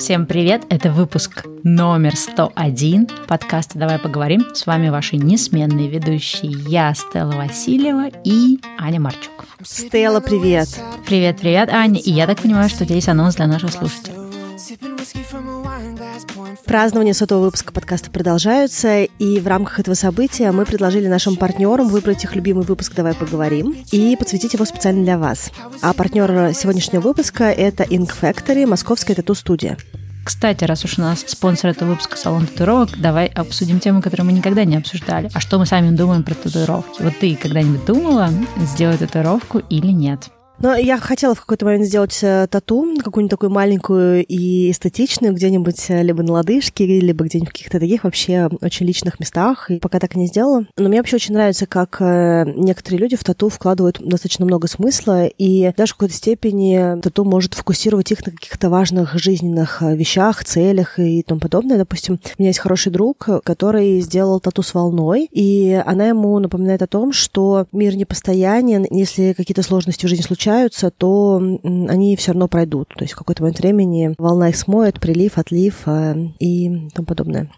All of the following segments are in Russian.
Всем привет! Это выпуск номер 101 подкаста «Давай поговорим». С вами ваши несменные ведущие я, Стелла Васильева и Аня Марчук. Стелла, привет! Привет-привет, Аня. И я так понимаю, что есть анонс для наших слушателей. Празднования сотого выпуска подкаста продолжаются, и в рамках этого события мы предложили нашим партнерам выбрать их любимый выпуск «Давай поговорим» и подсветить его специально для вас. А партнер сегодняшнего выпуска — это Ink Factory, московская тату-студия. Кстати, раз уж у нас спонсор этого выпуска салон татуировок, давай обсудим тему, которую мы никогда не обсуждали. А что мы сами думаем про татуировки? Вот ты когда-нибудь думала сделать татуировку или нет? Но я хотела в какой-то момент сделать э, тату, какую-нибудь такую маленькую и эстетичную, где-нибудь э, либо на лодыжке, либо где-нибудь в каких-то таких вообще очень личных местах, и пока так и не сделала. Но мне вообще очень нравится, как э, некоторые люди в тату вкладывают достаточно много смысла, и даже в какой-то степени тату может фокусировать их на каких-то важных жизненных вещах, целях и тому подобное. Допустим, у меня есть хороший друг, который сделал тату с волной, и она ему напоминает о том, что мир непостоянен, если какие-то сложности в жизни случаются, случаются, то они все равно пройдут. То есть в какой-то момент времени волна их смоет, прилив, отлив э, и тому подобное.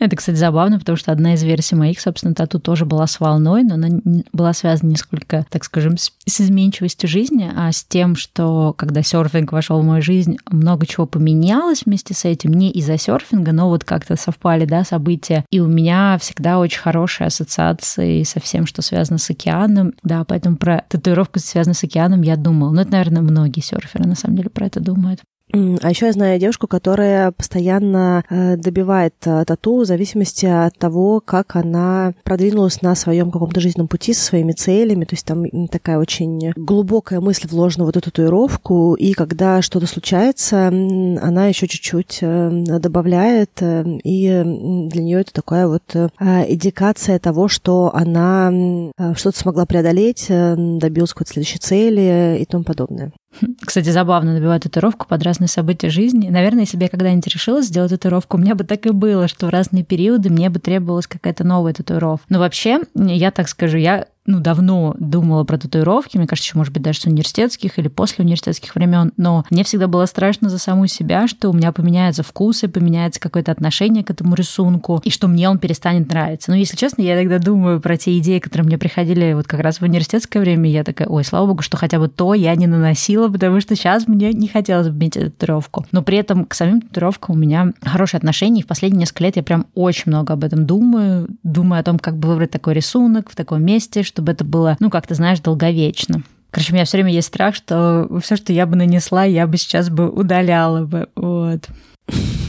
Это, кстати, забавно, потому что одна из версий моих, собственно, тату тоже была с волной, но она была связана не сколько, так скажем, с, изменчивостью жизни, а с тем, что когда серфинг вошел в мою жизнь, много чего поменялось вместе с этим, не из-за серфинга, но вот как-то совпали, да, события. И у меня всегда очень хорошие ассоциации со всем, что связано с океаном. Да, поэтому про татуировку, связанную с океаном, я думала. Ну, это, наверное, многие серферы на самом деле про это думают. А еще я знаю девушку, которая постоянно э, добивает э, тату в зависимости от того, как она продвинулась на своем каком-то жизненном пути со своими целями. То есть там такая очень глубокая мысль вложена в эту татуировку, и когда что-то случается, она еще чуть-чуть э, добавляет, и для нее это такая вот индикация того, что она что-то смогла преодолеть, добилась какой-то следующей цели и тому подобное. Кстати, забавно набивать татуировку под разные события жизни. Наверное, если бы я когда-нибудь решила сделать татуировку, у меня бы так и было, что в разные периоды мне бы требовалась какая-то новая татуировка. Но вообще, я так скажу, я ну, давно думала про татуировки, мне кажется, еще, может быть, даже с университетских или после университетских времен, но мне всегда было страшно за саму себя, что у меня поменяются вкусы, поменяется какое-то отношение к этому рисунку, и что мне он перестанет нравиться. Но, если честно, я тогда думаю про те идеи, которые мне приходили вот как раз в университетское время, я такая, ой, слава богу, что хотя бы то я не наносила, потому что сейчас мне не хотелось бы иметь татуировку. Но при этом к самим татуировкам у меня хорошие отношения, и в последние несколько лет я прям очень много об этом думаю, думаю о том, как бы выбрать такой рисунок в таком месте, что чтобы это было, ну, как ты знаешь, долговечно. Короче, у меня все время есть страх, что все, что я бы нанесла, я бы сейчас бы удаляла бы. Вот.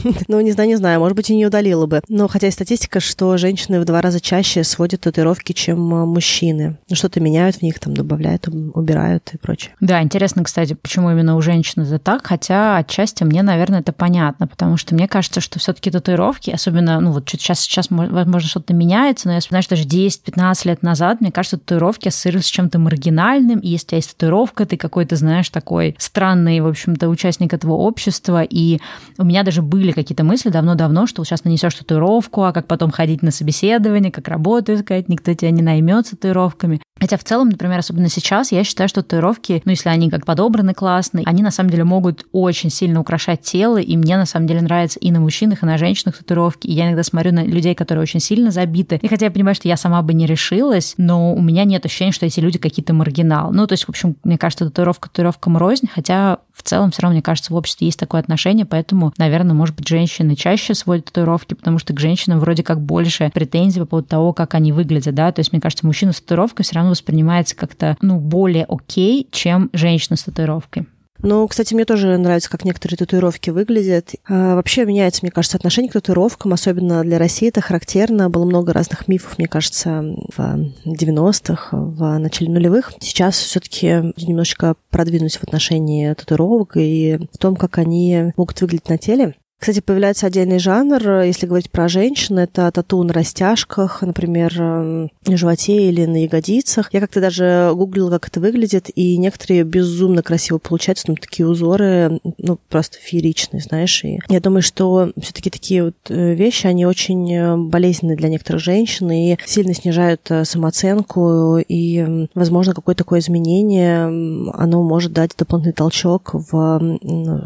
Ну, не знаю, не знаю, может быть, и не удалила бы. Но хотя и статистика, что женщины в два раза чаще сводят татуировки, чем а, мужчины. Ну, что-то меняют в них, там, добавляют, убирают и прочее. Да, интересно, кстати, почему именно у женщин это так, хотя отчасти мне, наверное, это понятно, потому что мне кажется, что все таки татуировки, особенно, ну, вот сейчас, сейчас возможно, что-то меняется, но я вспоминаю, что даже 10-15 лет назад, мне кажется, татуировки ассоциируются с чем-то маргинальным, и если у тебя есть татуировка, ты какой-то, знаешь, такой странный, в общем-то, участник этого общества, и у меня даже были были какие-то мысли давно-давно, что сейчас нанесешь татуировку, а как потом ходить на собеседование, как работу искать, никто тебя не наймет с татуировками. Хотя в целом, например, особенно сейчас, я считаю, что татуировки, ну, если они как подобраны классные, они на самом деле могут очень сильно украшать тело, и мне на самом деле нравится и на мужчинах, и на женщинах татуировки. И я иногда смотрю на людей, которые очень сильно забиты. И хотя я понимаю, что я сама бы не решилась, но у меня нет ощущения, что эти люди какие-то маргинал. Ну, то есть, в общем, мне кажется, татуировка татуировкам рознь, хотя в целом все равно, мне кажется, в обществе есть такое отношение, поэтому, наверное, может быть, женщины чаще сводят татуировки, потому что к женщинам вроде как больше претензий по поводу того, как они выглядят, да, то есть, мне кажется, мужчина с татуировкой все равно воспринимается как-то, ну, более окей, чем женщина с татуировкой. Ну, кстати, мне тоже нравится, как некоторые татуировки выглядят. А, вообще меняется, мне кажется, отношение к татуировкам, особенно для России это характерно. Было много разных мифов, мне кажется, в 90-х, в начале нулевых. Сейчас все таки немножечко продвинусь в отношении татуировок и в том, как они могут выглядеть на теле. Кстати, появляется отдельный жанр, если говорить про женщин, это тату на растяжках, например, на животе или на ягодицах. Я как-то даже гуглила, как это выглядит, и некоторые безумно красиво получаются, там такие узоры, ну, просто фееричные, знаешь. И я думаю, что все таки такие вот э, вещи, они очень э, болезненные для некоторых женщин и сильно снижают э, самооценку, и, возможно, какое-то такое изменение, оно может дать дополнительный толчок в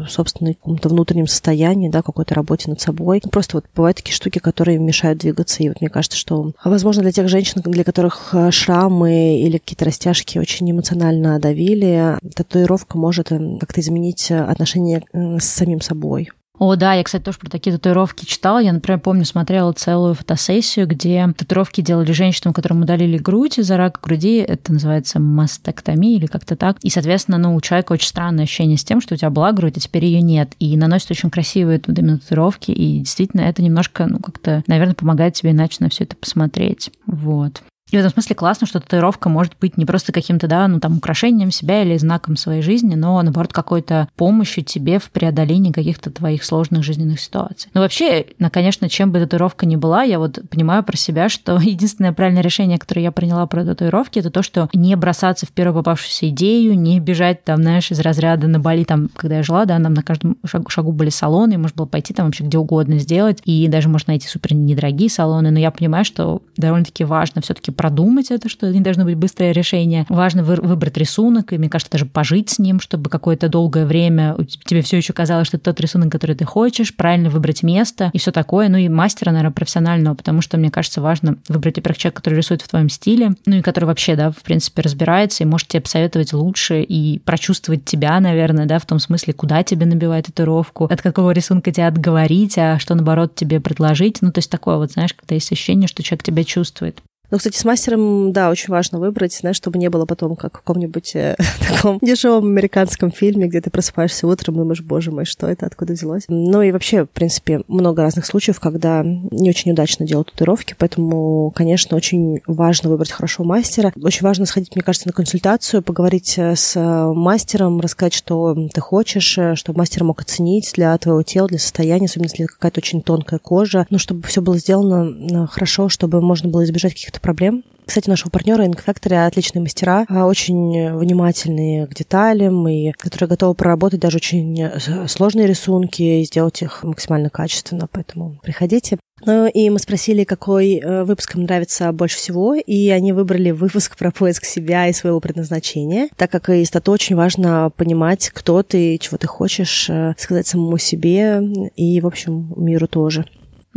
собственном каком-то внутреннем состоянии, да, какой-то работе над собой. Просто вот бывают такие штуки, которые мешают двигаться, и вот мне кажется, что, возможно, для тех женщин, для которых э, шрамы или какие-то растяжки очень эмоционально давили, татуировка может э, как-то изменить отношение с самим собой. О, да, я, кстати, тоже про такие татуировки читала. Я, например, помню, смотрела целую фотосессию, где татуировки делали женщинам, которым удалили грудь из-за рака груди. Это называется мастектомия или как-то так. И, соответственно, ну, у человека очень странное ощущение с тем, что у тебя была грудь, а теперь ее нет. И наносят очень красивые вот татуировки. И действительно, это немножко, ну, как-то, наверное, помогает тебе иначе на все это посмотреть. Вот. И в этом смысле классно, что татуировка может быть не просто каким-то, да, ну там украшением себя или знаком своей жизни, но наоборот какой-то помощью тебе в преодолении каких-то твоих сложных жизненных ситуаций. Но вообще, ну, конечно, чем бы татуировка ни была, я вот понимаю про себя, что единственное правильное решение, которое я приняла про татуировки, это то, что не бросаться в первую попавшуюся идею, не бежать там, знаешь, из разряда на Бали, там, когда я жила, да, нам на каждом шагу, шагу были салоны, можно было пойти там вообще где угодно сделать, и даже можно найти супер недорогие салоны, но я понимаю, что довольно-таки важно все таки продумать это, что не должно быть быстрое решение. Важно вы, выбрать рисунок, и, мне кажется, даже пожить с ним, чтобы какое-то долгое время тебе все еще казалось, что это тот рисунок, который ты хочешь, правильно выбрать место и все такое. Ну и мастера, наверное, профессионального, потому что, мне кажется, важно выбрать, во-первых, человека, который рисует в твоем стиле, ну и который вообще, да, в принципе, разбирается и может тебе посоветовать лучше и прочувствовать тебя, наверное, да, в том смысле, куда тебе набивать татуировку, от какого рисунка тебя отговорить, а что, наоборот, тебе предложить. Ну, то есть такое вот, знаешь, когда есть ощущение, что человек тебя чувствует. Ну, кстати, с мастером, да, очень важно выбрать, знаешь, чтобы не было потом, как в каком-нибудь э, таком дешевом американском фильме, где ты просыпаешься утром и думаешь, боже мой, что это, откуда взялось. Ну и вообще, в принципе, много разных случаев, когда не очень удачно делают татуировки, поэтому, конечно, очень важно выбрать хорошего мастера. Очень важно сходить, мне кажется, на консультацию, поговорить э, с мастером, рассказать, что ты хочешь, э, чтобы мастер мог оценить для твоего тела, для состояния, особенно если какая-то очень тонкая кожа, ну, чтобы все было сделано хорошо, чтобы можно было избежать каких-то каких-то проблем. Кстати, нашего партнера Ink Factory отличные мастера, а, очень внимательные к деталям и которые готовы проработать даже очень э, сложные рисунки и сделать их максимально качественно. Поэтому приходите. Ну и мы спросили, какой э, выпуск им нравится больше всего, и они выбрали выпуск про поиск себя и своего предназначения, так как из тату очень важно понимать, кто ты, чего ты хочешь э, сказать самому себе и, в общем, миру тоже.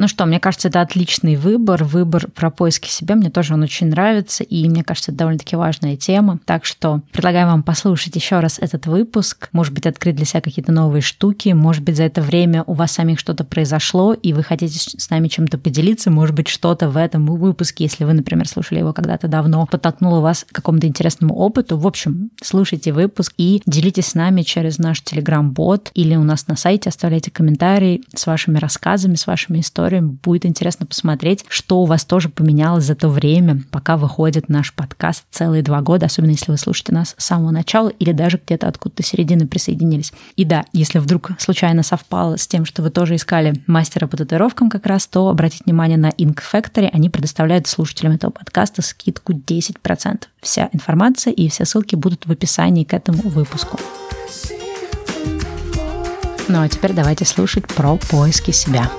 Ну что, мне кажется, это отличный выбор. Выбор про поиски себя. Мне тоже он очень нравится. И мне кажется, это довольно-таки важная тема. Так что предлагаю вам послушать еще раз этот выпуск. Может быть, открыть для себя какие-то новые штуки. Может быть, за это время у вас самих что-то произошло, и вы хотите с нами чем-то поделиться. Может быть, что-то в этом выпуске, если вы, например, слушали его когда-то давно, подтолкнуло вас к какому-то интересному опыту. В общем, слушайте выпуск и делитесь с нами через наш телеграм-бот или у нас на сайте. Оставляйте комментарии с вашими рассказами, с вашими историями историями. Будет интересно посмотреть, что у вас тоже поменялось за то время, пока выходит наш подкаст целые два года, особенно если вы слушаете нас с самого начала или даже где-то откуда-то середины присоединились. И да, если вдруг случайно совпало с тем, что вы тоже искали мастера по татуировкам как раз, то обратите внимание на Ink Factory. Они предоставляют слушателям этого подкаста скидку 10%. Вся информация и все ссылки будут в описании к этому выпуску. Ну а теперь давайте слушать про поиски себя.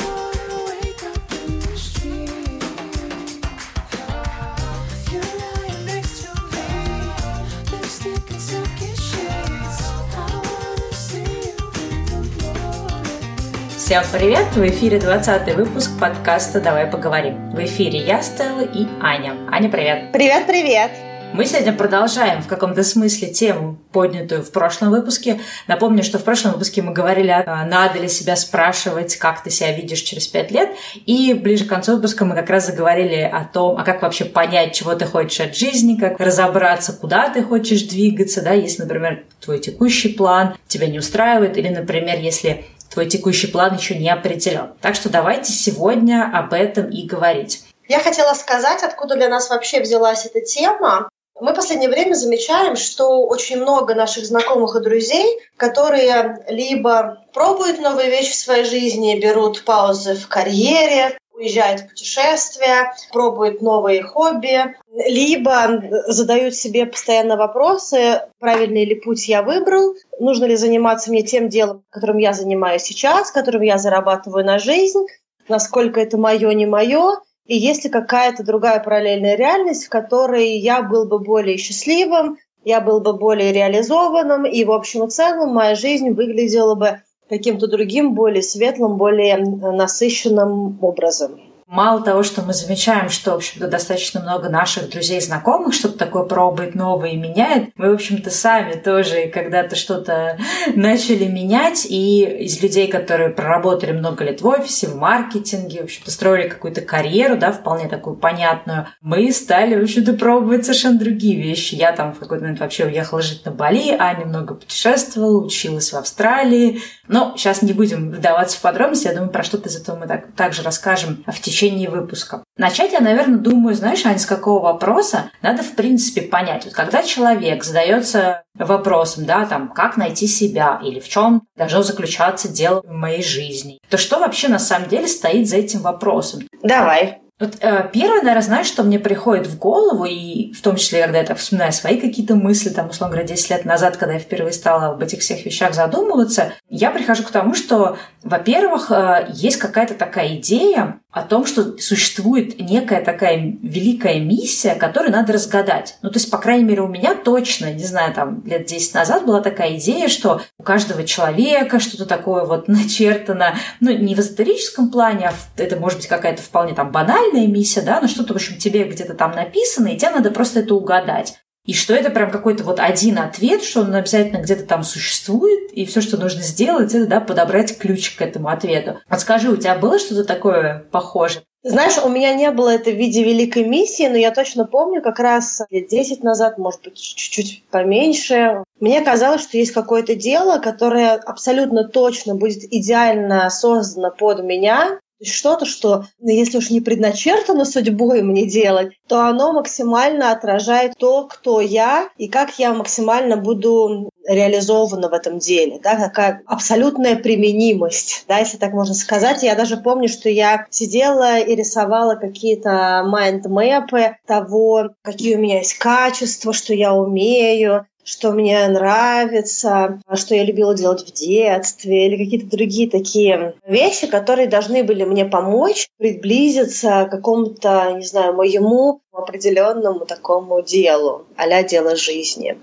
Всем привет! В эфире 20 выпуск подкаста «Давай поговорим». В эфире я, Стелла и Аня. Аня, привет! Привет-привет! Мы сегодня продолжаем в каком-то смысле тему, поднятую в прошлом выпуске. Напомню, что в прошлом выпуске мы говорили, а, надо ли себя спрашивать, как ты себя видишь через пять лет. И ближе к концу выпуска мы как раз заговорили о том, а как вообще понять, чего ты хочешь от жизни, как разобраться, куда ты хочешь двигаться, да, если, например, твой текущий план тебя не устраивает, или, например, если твой текущий план еще не определен. Так что давайте сегодня об этом и говорить. Я хотела сказать, откуда для нас вообще взялась эта тема. Мы в последнее время замечаем, что очень много наших знакомых и друзей, которые либо пробуют новые вещи в своей жизни, берут паузы в карьере, уезжают в путешествия, пробуют новые хобби, либо задают себе постоянно вопросы, правильный ли путь я выбрал, нужно ли заниматься мне тем делом, которым я занимаюсь сейчас, которым я зарабатываю на жизнь, насколько это мое, не мое, и есть ли какая-то другая параллельная реальность, в которой я был бы более счастливым, я был бы более реализованным, и в общем и целом моя жизнь выглядела бы каким-то другим, более светлым, более насыщенным образом. Мало того, что мы замечаем, что, в общем-то, достаточно много наших друзей и знакомых что-то такое пробует новое и меняет, мы, в общем-то, сами тоже когда-то что-то начали менять, и из людей, которые проработали много лет в офисе, в маркетинге, в общем-то, строили какую-то карьеру, да, вполне такую понятную, мы стали, в общем-то, пробовать совершенно другие вещи. Я там в какой-то момент вообще уехала жить на Бали, а немного путешествовала, училась в Австралии. Но сейчас не будем вдаваться в подробности, я думаю, про что-то из этого мы так, также расскажем в течение течение выпуска. Начать я, наверное, думаю, знаешь, Аня, с какого вопроса надо, в принципе, понять. Вот когда человек задается вопросом, да, там, как найти себя или в чем должно заключаться дело в моей жизни, то что вообще на самом деле стоит за этим вопросом? Давай. Вот э, первое, наверное, знаешь, что мне приходит в голову, и в том числе, когда я так вспоминаю свои какие-то мысли, там, условно говоря, 10 лет назад, когда я впервые стала об этих всех вещах задумываться, я прихожу к тому, что, во-первых, э, есть какая-то такая идея о том, что существует некая такая великая миссия, которую надо разгадать. Ну, то есть, по крайней мере, у меня точно, не знаю, там, лет 10 назад была такая идея, что у каждого человека что-то такое вот начертано, ну, не в эзотерическом плане, а это может быть какая-то вполне там банальная миссия, да, но что-то, в общем, тебе где-то там написано, и тебе надо просто это угадать. И что это прям какой-то вот один ответ, что он обязательно где-то там существует, и все, что нужно сделать, это да, подобрать ключ к этому ответу. Вот скажи, у тебя было что-то такое похожее? Знаешь, у меня не было это в виде великой миссии, но я точно помню, как раз лет 10 назад, может быть, чуть-чуть поменьше, мне казалось, что есть какое-то дело, которое абсолютно точно будет идеально создано под меня, что-то, что, ну, если уж не предначертано судьбой мне делать, то оно максимально отражает то, кто я и как я максимально буду реализована в этом деле, да, такая абсолютная применимость, да, если так можно сказать. Я даже помню, что я сидела и рисовала какие-то майндмэпы того, какие у меня есть качества, что я умею, что мне нравится, что я любила делать в детстве, или какие-то другие такие вещи, которые должны были мне помочь приблизиться к какому-то, не знаю, моему определенному такому делу, а дело жизни.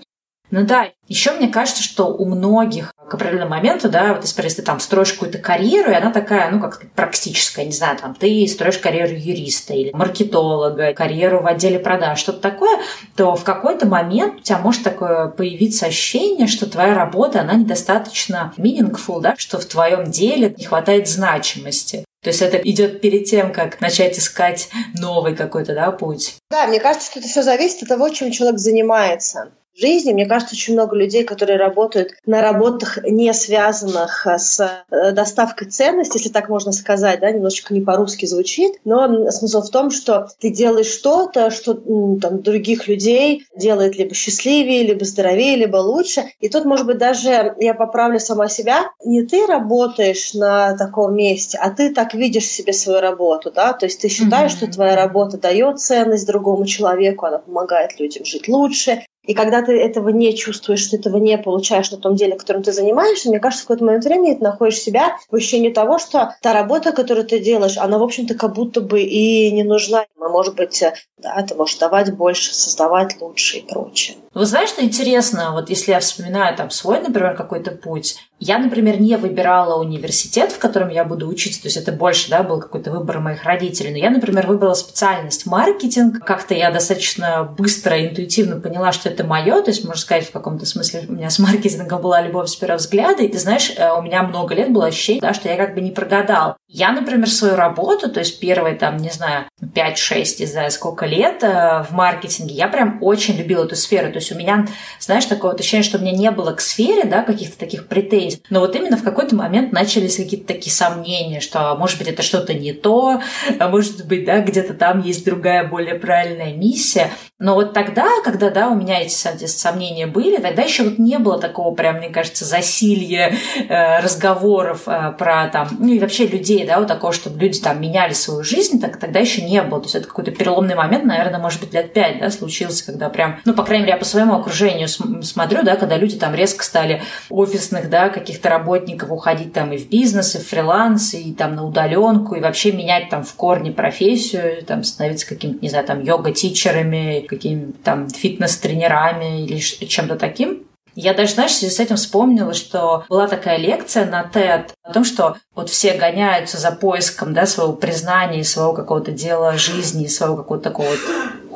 Ну да, еще мне кажется, что у многих к определенному моменту, да, вот если ты там строишь какую-то карьеру, и она такая, ну, как практическая, не знаю, там, ты строишь карьеру юриста или маркетолога, карьеру в отделе продаж, что-то такое, то в какой-то момент у тебя может такое появиться ощущение, что твоя работа, она недостаточно meaningful, да, что в твоем деле не хватает значимости. То есть это идет перед тем, как начать искать новый какой-то да, путь. Да, мне кажется, что это все зависит от того, чем человек занимается жизни. Мне кажется, очень много людей, которые работают на работах, не связанных э, с э, доставкой ценностей, если так можно сказать, да, немножечко не по-русски звучит, но смысл в том, что ты делаешь что-то, что там, других людей делает либо счастливее, либо здоровее, либо лучше. И тут, может быть, даже я поправлю сама себя, не ты работаешь на таком месте, а ты так видишь себе свою работу, да, то есть ты считаешь, mm-hmm. что твоя работа дает ценность другому человеку, она помогает людям жить лучше, и когда ты этого не чувствуешь, что этого не получаешь на том деле, которым ты занимаешься, мне кажется, в какой-то момент времени ты находишь себя в ощущении того, что та работа, которую ты делаешь, она, в общем-то, как будто бы и не нужна. Может быть, да, ты можешь давать больше, создавать лучше и прочее. Вы знаете, что интересно, вот если я вспоминаю там свой, например, какой-то путь, я, например, не выбирала университет, в котором я буду учиться, то есть это больше, да, был какой-то выбор моих родителей, но я, например, выбрала специальность маркетинг, как-то я достаточно быстро, интуитивно поняла, что это мое, то есть, можно сказать, в каком-то смысле у меня с маркетингом была любовь с первого взгляда, и ты знаешь, э, у меня много лет было ощущение, да, что я как бы не прогадал. Я, например, свою работу, то есть первые там, не знаю, 5-6, не знаю, сколько лет э, в маркетинге, я прям очень любила эту сферу, то есть у меня, знаешь, такое вот ощущение, что у меня не было к сфере, да, каких-то таких претензий, есть. Но вот именно в какой-то момент начались какие-то такие сомнения, что, может быть, это что-то не то, а может быть, да, где-то там есть другая, более правильная миссия. Но вот тогда, когда, да, у меня эти сомнения были, тогда еще вот не было такого прям, мне кажется, засилья э, разговоров э, про там, ну и вообще людей, да, вот такого, чтобы люди там меняли свою жизнь, так тогда еще не было. То есть это какой-то переломный момент, наверное, может быть, лет пять, да, случился, когда прям, ну, по крайней мере, я по своему окружению смотрю, да, когда люди там резко стали офисных, да, каких-то работников уходить там и в бизнес, и в фриланс, и там на удаленку, и вообще менять там в корне профессию, там становиться каким-то, не знаю, там йога-тичерами, какими-то там фитнес-тренерами или чем-то таким. Я даже, знаешь, с этим вспомнила, что была такая лекция на TED о том, что вот все гоняются за поиском да, своего признания, своего какого-то дела жизни, своего какого-то такого вот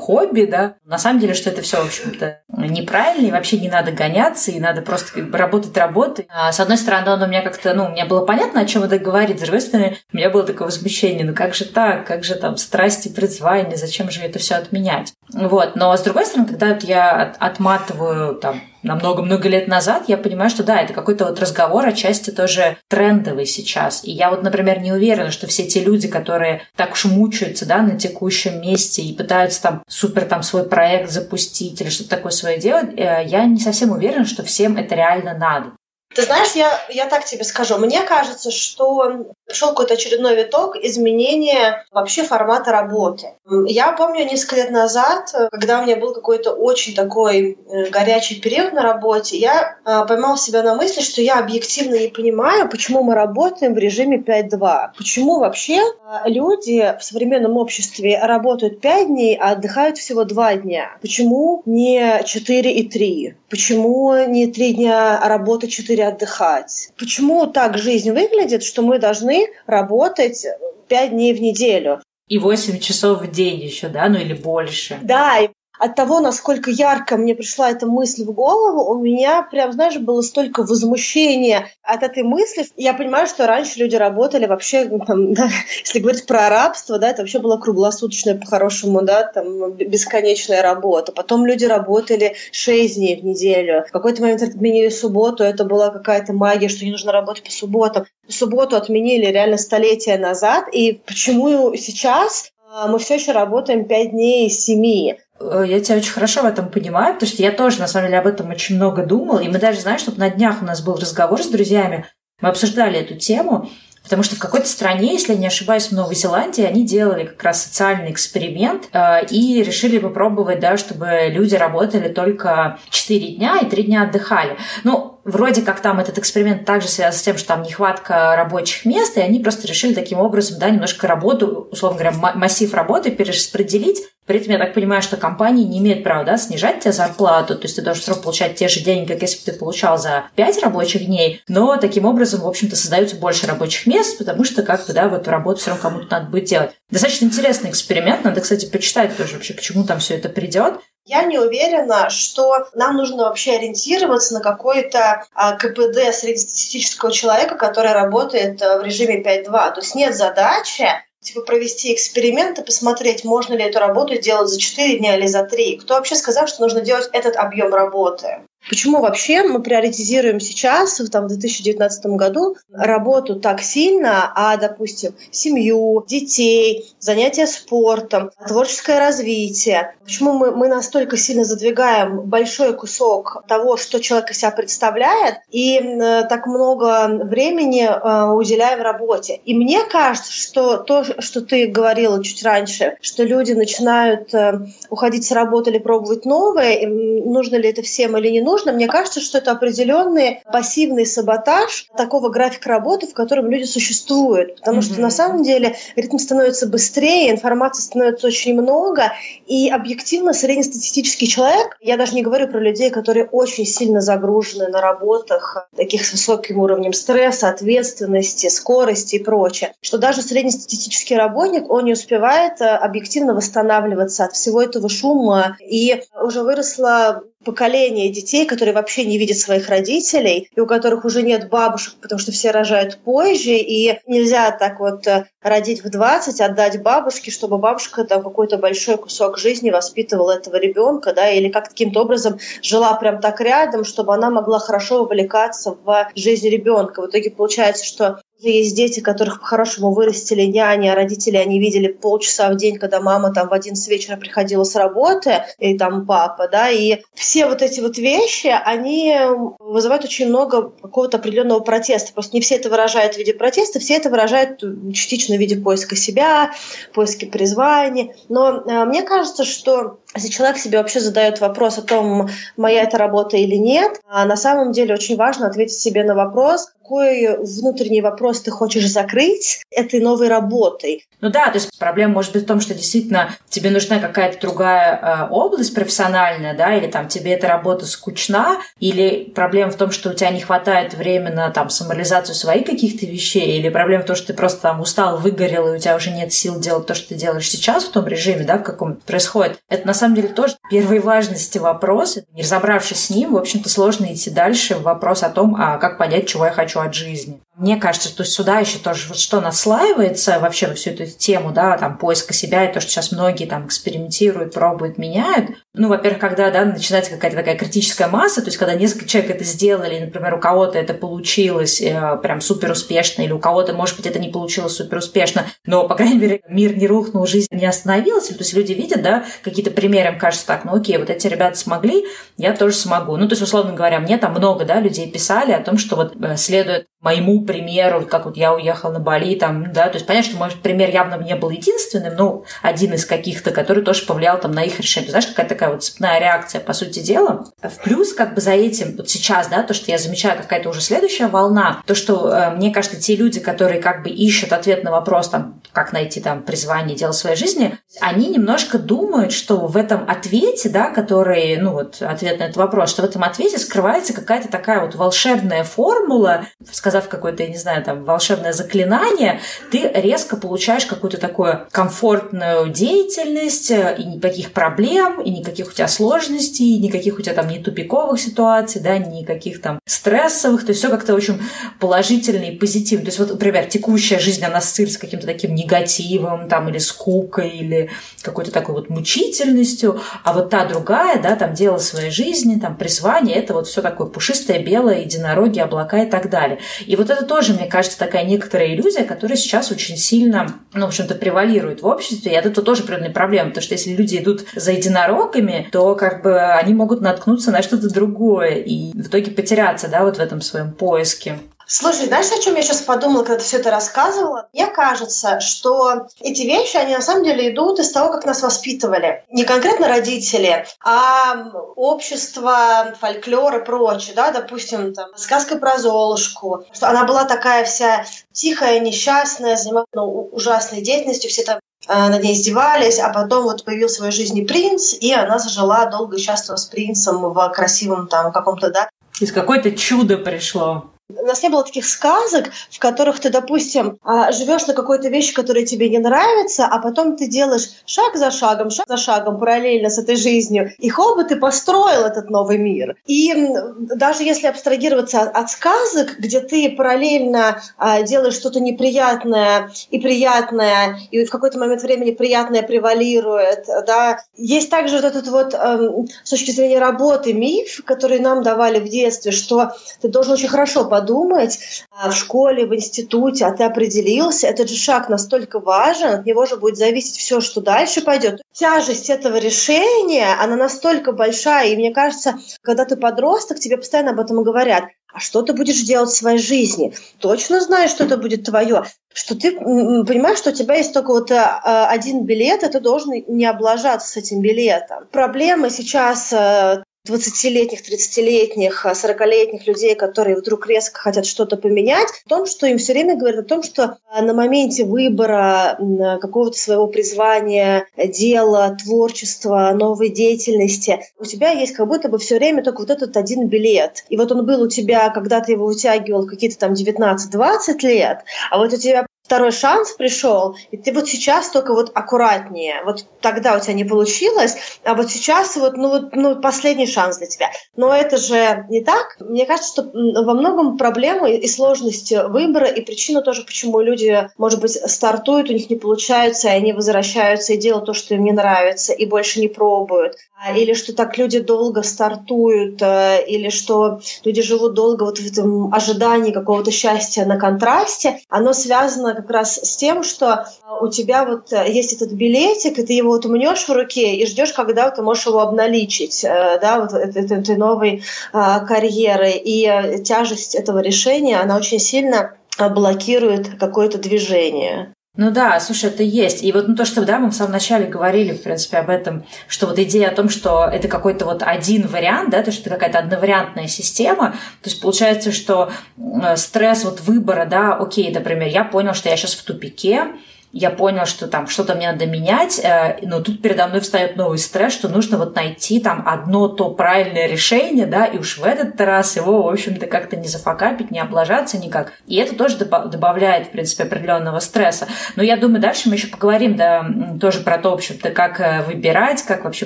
хобби, да. На самом деле, что это все, в общем-то, неправильно, и вообще не надо гоняться, и надо просто как бы работать работать. А, с одной стороны, он у меня как-то, ну, мне было понятно, о чем это говорит, с другой стороны, у меня было такое возмущение, ну как же так, как же там страсти, призвание, зачем же это все отменять? Вот, но с другой стороны, когда вот я от, отматываю там на много-много лет назад, я понимаю, что да, это какой-то вот разговор отчасти тоже трендовый сейчас. И я вот, например, не уверена, что все те люди, которые так уж мучаются, да, на текущем месте и пытаются там супер там свой проект запустить или что-то такое свое делать, э, я не совсем уверена, что всем это реально надо. Ты знаешь, я, я так тебе скажу. Мне кажется, что пришел какой-то очередной виток изменения вообще формата работы. Я помню несколько лет назад, когда у меня был какой-то очень такой э, горячий период на работе, я э, поймал себя на мысли, что я объективно не понимаю, почему мы работаем в режиме 5-2. Почему вообще э, люди в современном обществе работают 5 дней, а отдыхают всего 2 дня? Почему не 4 и 3? Почему не 3 дня, работа 4 отдыхать. Почему так жизнь выглядит, что мы должны работать пять дней в неделю? И 8 часов в день еще, да, ну или больше. Да, от того, насколько ярко мне пришла эта мысль в голову, у меня прям, знаешь, было столько возмущения от этой мысли. Я понимаю, что раньше люди работали вообще, ну, там, да, если говорить про рабство, да, это вообще была круглосуточная, по-хорошему, да, там, бесконечная работа. Потом люди работали 6 дней в неделю. В какой-то момент отменили субботу, это была какая-то магия, что не нужно работать по субботам. Субботу отменили реально столетия назад, и почему сейчас мы все еще работаем 5 дней из 7. Э, я тебя очень хорошо в этом понимаю, потому что я тоже, на самом деле, об этом очень много думала. И мы даже, знаешь, чтобы на днях у нас был разговор с друзьями, мы обсуждали эту тему, Потому что в какой-то стране, если я не ошибаюсь, в Новой Зеландии, они делали как раз социальный эксперимент э, и решили попробовать, да, чтобы люди работали только 4 дня и 3 дня отдыхали. Ну, вроде как там этот эксперимент также связан с тем, что там нехватка рабочих мест, и они просто решили таким образом, да, немножко работу, условно говоря, массив работы перераспределить. При этом я так понимаю, что компании не имеют права, да, снижать тебе зарплату, то есть ты должен равно получать те же деньги, как если бы ты получал за 5 рабочих дней, но таким образом, в общем-то, создается больше рабочих мест, потому что как-то, да, вот работу все равно кому-то надо будет делать. Достаточно интересный эксперимент, надо, кстати, почитать тоже вообще, к чему там все это придет. Я не уверена, что нам нужно вообще ориентироваться на какой-то а, КПД среднестатистического человека, который работает а, в режиме 5.2. То есть нет задачи типа провести эксперимент и посмотреть, можно ли эту работу сделать за 4 дня или за 3. Кто вообще сказал, что нужно делать этот объем работы? Почему вообще мы приоритизируем сейчас, там, в 2019 году, работу так сильно, а, допустим, семью, детей, занятия спортом, творческое развитие? Почему мы, мы настолько сильно задвигаем большой кусок того, что человек из себя представляет, и э, так много времени э, уделяем работе? И мне кажется, что то, что ты говорила чуть раньше, что люди начинают э, уходить с работы или пробовать новое, нужно ли это всем или не нужно, нужно. Мне кажется, что это определенный пассивный саботаж такого графика работы, в котором люди существуют. Потому mm-hmm. что на самом деле ритм становится быстрее, информации становится очень много, и объективно среднестатистический человек, я даже не говорю про людей, которые очень сильно загружены на работах, таких с высоким уровнем стресса, ответственности, скорости и прочее, что даже среднестатистический работник, он не успевает э, объективно восстанавливаться от всего этого шума, и уже выросла поколение детей, которые вообще не видят своих родителей, и у которых уже нет бабушек, потому что все рожают позже, и нельзя так вот э, родить в 20, отдать бабушке, чтобы бабушка там какой-то большой кусок жизни воспитывала этого ребенка, да, или как каким-то образом жила прям так рядом, чтобы она могла хорошо вовлекаться в жизнь ребенка. В итоге получается, что Есть дети, которых по-хорошему вырастили няни, а родители они видели полчаса в день, когда мама там в один с вечера приходила с работы, и там папа, да, и все вот эти вот вещи, они вызывают очень много какого-то определенного протеста. Просто не все это выражают в виде протеста, все это выражают частично в виде поиска себя, поиска призвания. Но э, мне кажется, что если человек себе вообще задает вопрос о том, моя это работа или нет, а на самом деле очень важно ответить себе на вопрос, какой внутренний вопрос ты хочешь закрыть этой новой работой. Ну да, то есть проблема может быть в том, что действительно тебе нужна какая-то другая э, область профессиональная, да, или там тебе эта работа скучна, или проблема в том, что у тебя не хватает времени на там самореализацию своих каких-то вещей, или проблема в том, что ты просто там устал, выгорел, и у тебя уже нет сил делать то, что ты делаешь сейчас в том режиме, да, в каком происходит. Это на самом деле тоже первой важности вопрос. Не разобравшись с ним, в общем-то, сложно идти дальше в вопрос о том, а как понять, чего я хочу от жизни. Мне кажется, что сюда еще тоже вот что наслаивается вообще во всю эту тему, да, там, поиска себя, и то, что сейчас многие там экспериментируют, пробуют, меняют. Ну, во-первых, когда, да, начинается какая-то такая критическая масса, то есть когда несколько человек это сделали, например, у кого-то это получилось э, прям супер успешно, или у кого-то, может быть, это не получилось супер успешно, но, по крайней мере, мир не рухнул, жизнь не остановилась, то есть люди видят, да, какие-то примеры, им кажется так, ну окей, вот эти ребята смогли, я тоже смогу. Ну, то есть, условно говоря, мне там много, да, людей писали о том, что вот э, следует моему примеру, как вот я уехала на Бали, там, да, то есть понятно, что, может, пример явно не был единственным, но один из каких-то, который тоже повлиял там на их решение. Знаешь, какая такая вот цепная реакция, по сути дела. В плюс, как бы за этим, вот сейчас, да, то, что я замечаю, какая-то уже следующая волна, то, что, э, мне кажется, те люди, которые как бы ищут ответ на вопрос, там, как найти там призвание, дело своей жизни, они немножко думают, что в этом ответе, да, который, ну вот, ответ на этот вопрос, что в этом ответе скрывается какая-то такая вот волшебная формула, сказав какое-то, я не знаю, там, волшебное заклинание, ты резко получаешь какую-то такую комфортную деятельность, э, и никаких проблем, и никаких у тебя сложностей, и никаких у тебя там ни тупиковых ситуаций, да, никаких там стрессовых, то есть все как-то очень положительно и позитивно. То есть вот, например, текущая жизнь, она с каким-то таким негативом, там, или скукой, или какой-то такой вот мучительностью, а вот та другая, да, там, дело своей жизни, там, призвание, это вот все такое пушистое, белое, единороги, облака и так далее. И вот это тоже, мне кажется, такая некоторая иллюзия, которая сейчас очень сильно, ну, в общем-то, превалирует в обществе, и это тоже определенная проблема, потому что если люди идут за единорогами, то как бы они могут наткнуться на что-то другое и в итоге потеряться, да, вот в этом своем поиске. Слушай, знаешь, о чем я сейчас подумала, когда ты все это рассказывала? Мне кажется, что эти вещи, они на самом деле идут из того, как нас воспитывали. Не конкретно родители, а общество, фольклор и прочее, да, допустим, там, сказка про Золушку, что она была такая вся тихая, несчастная, занималась ну, ужасной деятельностью, все там э, над ней издевались, а потом вот появился в своей жизни принц, и она зажила долго и счастливо с принцем в красивом там каком-то, да. Из какое-то чудо пришло. У нас не было таких сказок, в которых ты, допустим, а, живешь на какой-то вещи, которая тебе не нравится, а потом ты делаешь шаг за шагом, шаг за шагом параллельно с этой жизнью, и хоба ты построил этот новый мир. И даже если абстрагироваться от сказок, где ты параллельно а, делаешь что-то неприятное и приятное, и в какой-то момент времени приятное превалирует, да, есть также вот этот вот эм, с точки зрения работы миф, который нам давали в детстве, что ты должен очень хорошо подумать а, в школе, в институте, а ты определился, этот же шаг настолько важен, от него же будет зависеть все, что дальше пойдет. Тяжесть этого решения, она настолько большая, и мне кажется, когда ты подросток, тебе постоянно об этом говорят. А что ты будешь делать в своей жизни? Точно знаешь, что это будет твое? Что ты понимаешь, что у тебя есть только вот а, один билет, и ты должен не облажаться с этим билетом. Проблема сейчас э, 20-летних, 30-летних, 40-летних людей, которые вдруг резко хотят что-то поменять, в том, что им все время говорят о том, что а, на моменте выбора какого-то своего призвания, дела, творчества, новой деятельности, у тебя есть как будто бы все время только вот этот один билет. И вот он был у тебя, когда ты его утягивал какие-то там 19-20 лет, а вот у тебя второй шанс пришел, и ты вот сейчас только вот аккуратнее. Вот тогда у тебя не получилось, а вот сейчас вот, ну вот, ну, последний шанс для тебя. Но это же не так. Мне кажется, что во многом проблема и сложность выбора, и причина тоже, почему люди, может быть, стартуют, у них не получается, и они возвращаются и делают то, что им не нравится, и больше не пробуют. А, или что так люди долго стартуют, э, или что люди живут долго вот в этом ожидании какого-то счастья на контрасте, оно связано как раз с тем, что у тебя вот э, есть этот билетик, и ты его вот умнешь в руке и ждешь, когда ты можешь его обналичить, э, да, вот этой, этой новой карьеры. И тяжесть этого решения, она очень сильно блокирует какое-то движение. Ну да, слушай, это есть. И вот ну, то, что да, мы в самом начале говорили, в принципе, об этом, что вот идея о том, что это какой-то вот один вариант, да, то, что это какая-то одновариантная система, то есть получается, что э, стресс вот выбора, да, окей, например, я понял, что я сейчас в тупике, я понял, что там что-то мне надо менять, э, но тут передо мной встает новый стресс, что нужно вот найти там одно то правильное решение, да, и уж в этот раз его, в общем-то, как-то не зафакапить, не облажаться никак. И это тоже добавляет, в принципе, определенного стресса. Но я думаю, дальше мы еще поговорим, да, тоже про то, в общем-то, как э, выбирать, как вообще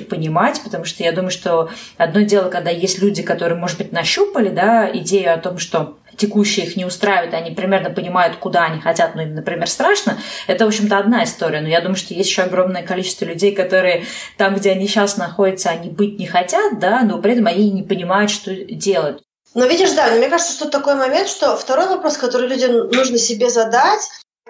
понимать, потому что я думаю, что одно дело, когда есть люди, которые, может быть, нащупали, да, идею о том, что текущие их не устраивает, они примерно понимают, куда они хотят, но им, например, страшно, это, в общем-то, одна история. Но я думаю, что есть еще огромное количество людей, которые там, где они сейчас находятся, они быть не хотят, да, но при этом они не понимают, что делать. Но видишь, да, мне кажется, что такой момент, что второй вопрос, который людям нужно себе задать,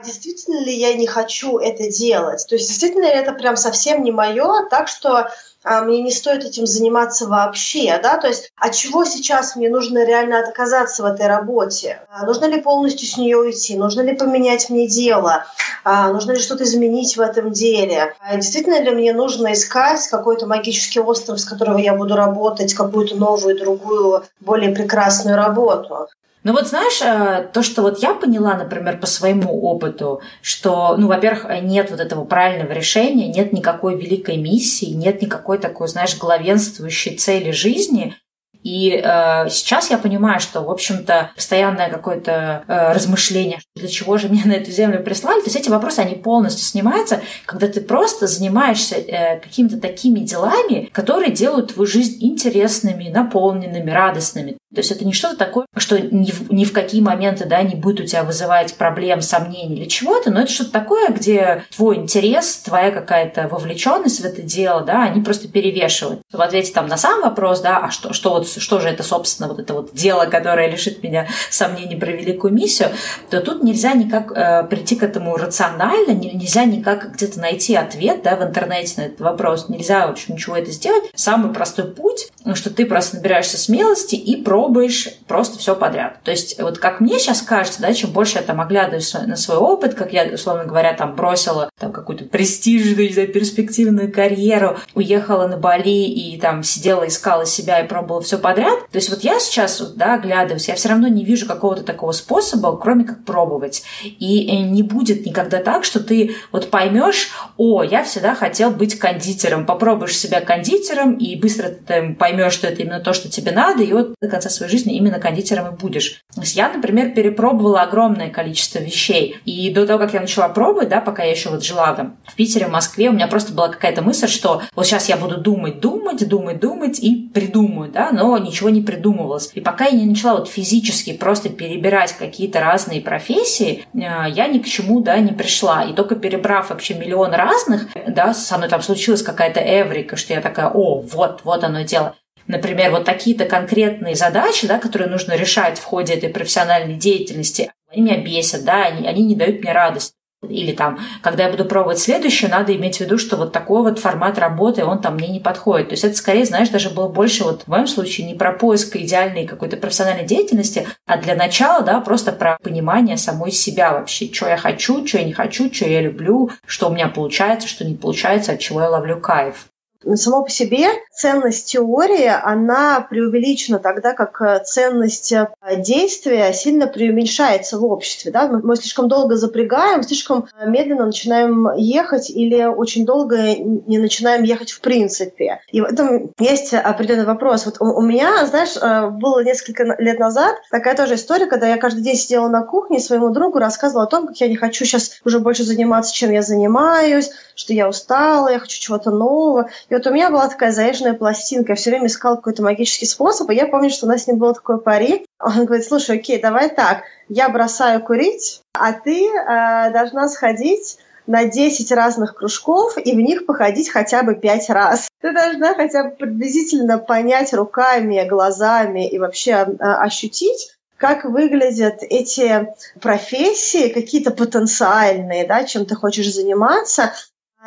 действительно ли я не хочу это делать? То есть действительно ли это прям совсем не мое, так что а мне не стоит этим заниматься вообще, да, то есть от чего сейчас мне нужно реально отказаться в этой работе? А нужно ли полностью с нее уйти? Нужно ли поменять мне дело? А нужно ли что-то изменить в этом деле? А действительно ли мне нужно искать какой-то магический остров, с которого я буду работать, какую-то новую, другую, более прекрасную работу? Ну вот знаешь, э, то, что вот я поняла, например, по своему опыту, что, ну, во-первых, нет вот этого правильного решения, нет никакой великой миссии, нет никакой такой, знаешь, главенствующей цели жизни, и э, сейчас я понимаю, что, в общем-то, постоянное какое-то э, размышление, для чего же меня на эту землю прислали, то есть эти вопросы, они полностью снимаются, когда ты просто занимаешься э, какими-то такими делами, которые делают твою жизнь интересными, наполненными, радостными. То есть это не что-то такое, что ни в, ни в какие моменты да, не будет у тебя вызывать проблем, сомнений или чего-то, но это что-то такое, где твой интерес, твоя какая-то вовлеченность в это дело, да, они просто перевешивают. В ответе там на сам вопрос, да, а что, что, вот, что же это, собственно, вот это вот дело, которое лишит меня сомнений про великую миссию, то тут нельзя никак э, прийти к этому рационально, нельзя никак где-то найти ответ да, в интернете на этот вопрос, нельзя, в общем, ничего это сделать. Самый простой путь, что ты просто набираешься смелости и про пробуешь просто все подряд. То есть вот как мне сейчас кажется, да, чем больше я там оглядываюсь на свой опыт, как я, условно говоря, там бросила там какую-то престижную, не знаю, перспективную карьеру, уехала на Бали и там сидела, искала себя и пробовала все подряд. То есть вот я сейчас, вот, да, оглядываюсь, я все равно не вижу какого-то такого способа, кроме как пробовать. И э, не будет никогда так, что ты вот поймешь, о, я всегда хотел быть кондитером, попробуешь себя кондитером и быстро ты поймешь, что это именно то, что тебе надо, и вот до конца конца своей жизни именно кондитером и будешь. То есть я, например, перепробовала огромное количество вещей. И до того, как я начала пробовать, да, пока я еще вот жила там в Питере, в Москве, у меня просто была какая-то мысль, что вот сейчас я буду думать, думать, думать, думать и придумаю, да, но ничего не придумывалось. И пока я не начала вот физически просто перебирать какие-то разные профессии, э, я ни к чему, да, не пришла. И только перебрав вообще миллион разных, да, со мной там случилась какая-то эврика, что я такая, о, вот, вот оно дело например, вот такие-то конкретные задачи, да, которые нужно решать в ходе этой профессиональной деятельности, они меня бесят, да, они, они не дают мне радость. Или там, когда я буду пробовать следующее, надо иметь в виду, что вот такой вот формат работы, он там мне не подходит. То есть это скорее, знаешь, даже было больше вот в моем случае не про поиск идеальной какой-то профессиональной деятельности, а для начала, да, просто про понимание самой себя вообще, что я хочу, что я не хочу, что я люблю, что у меня получается, что не получается, от чего я ловлю кайф. Само по себе ценность теории, она преувеличена тогда, как э, ценность э, действия сильно преуменьшается в обществе. Да? Мы слишком долго запрягаем, слишком э, медленно начинаем ехать или очень долго не начинаем ехать в принципе. И в этом есть определенный вопрос. Вот у, меня, знаешь, было несколько лет назад такая тоже история, когда я каждый день сидела на кухне своему другу рассказывала о том, как я не хочу сейчас уже больше заниматься, чем я занимаюсь, что я устала, я хочу чего-то нового. И вот у меня была такая заезженная пластинка, я все время искала какой-то магический способ, и я помню, что у нас с ним было такое пари. Он говорит, слушай, окей, давай так, я бросаю курить, а ты э, должна сходить на 10 разных кружков и в них походить хотя бы 5 раз. Ты должна хотя бы приблизительно понять руками, глазами и вообще э, ощутить, как выглядят эти профессии, какие-то потенциальные, да, чем ты хочешь заниматься,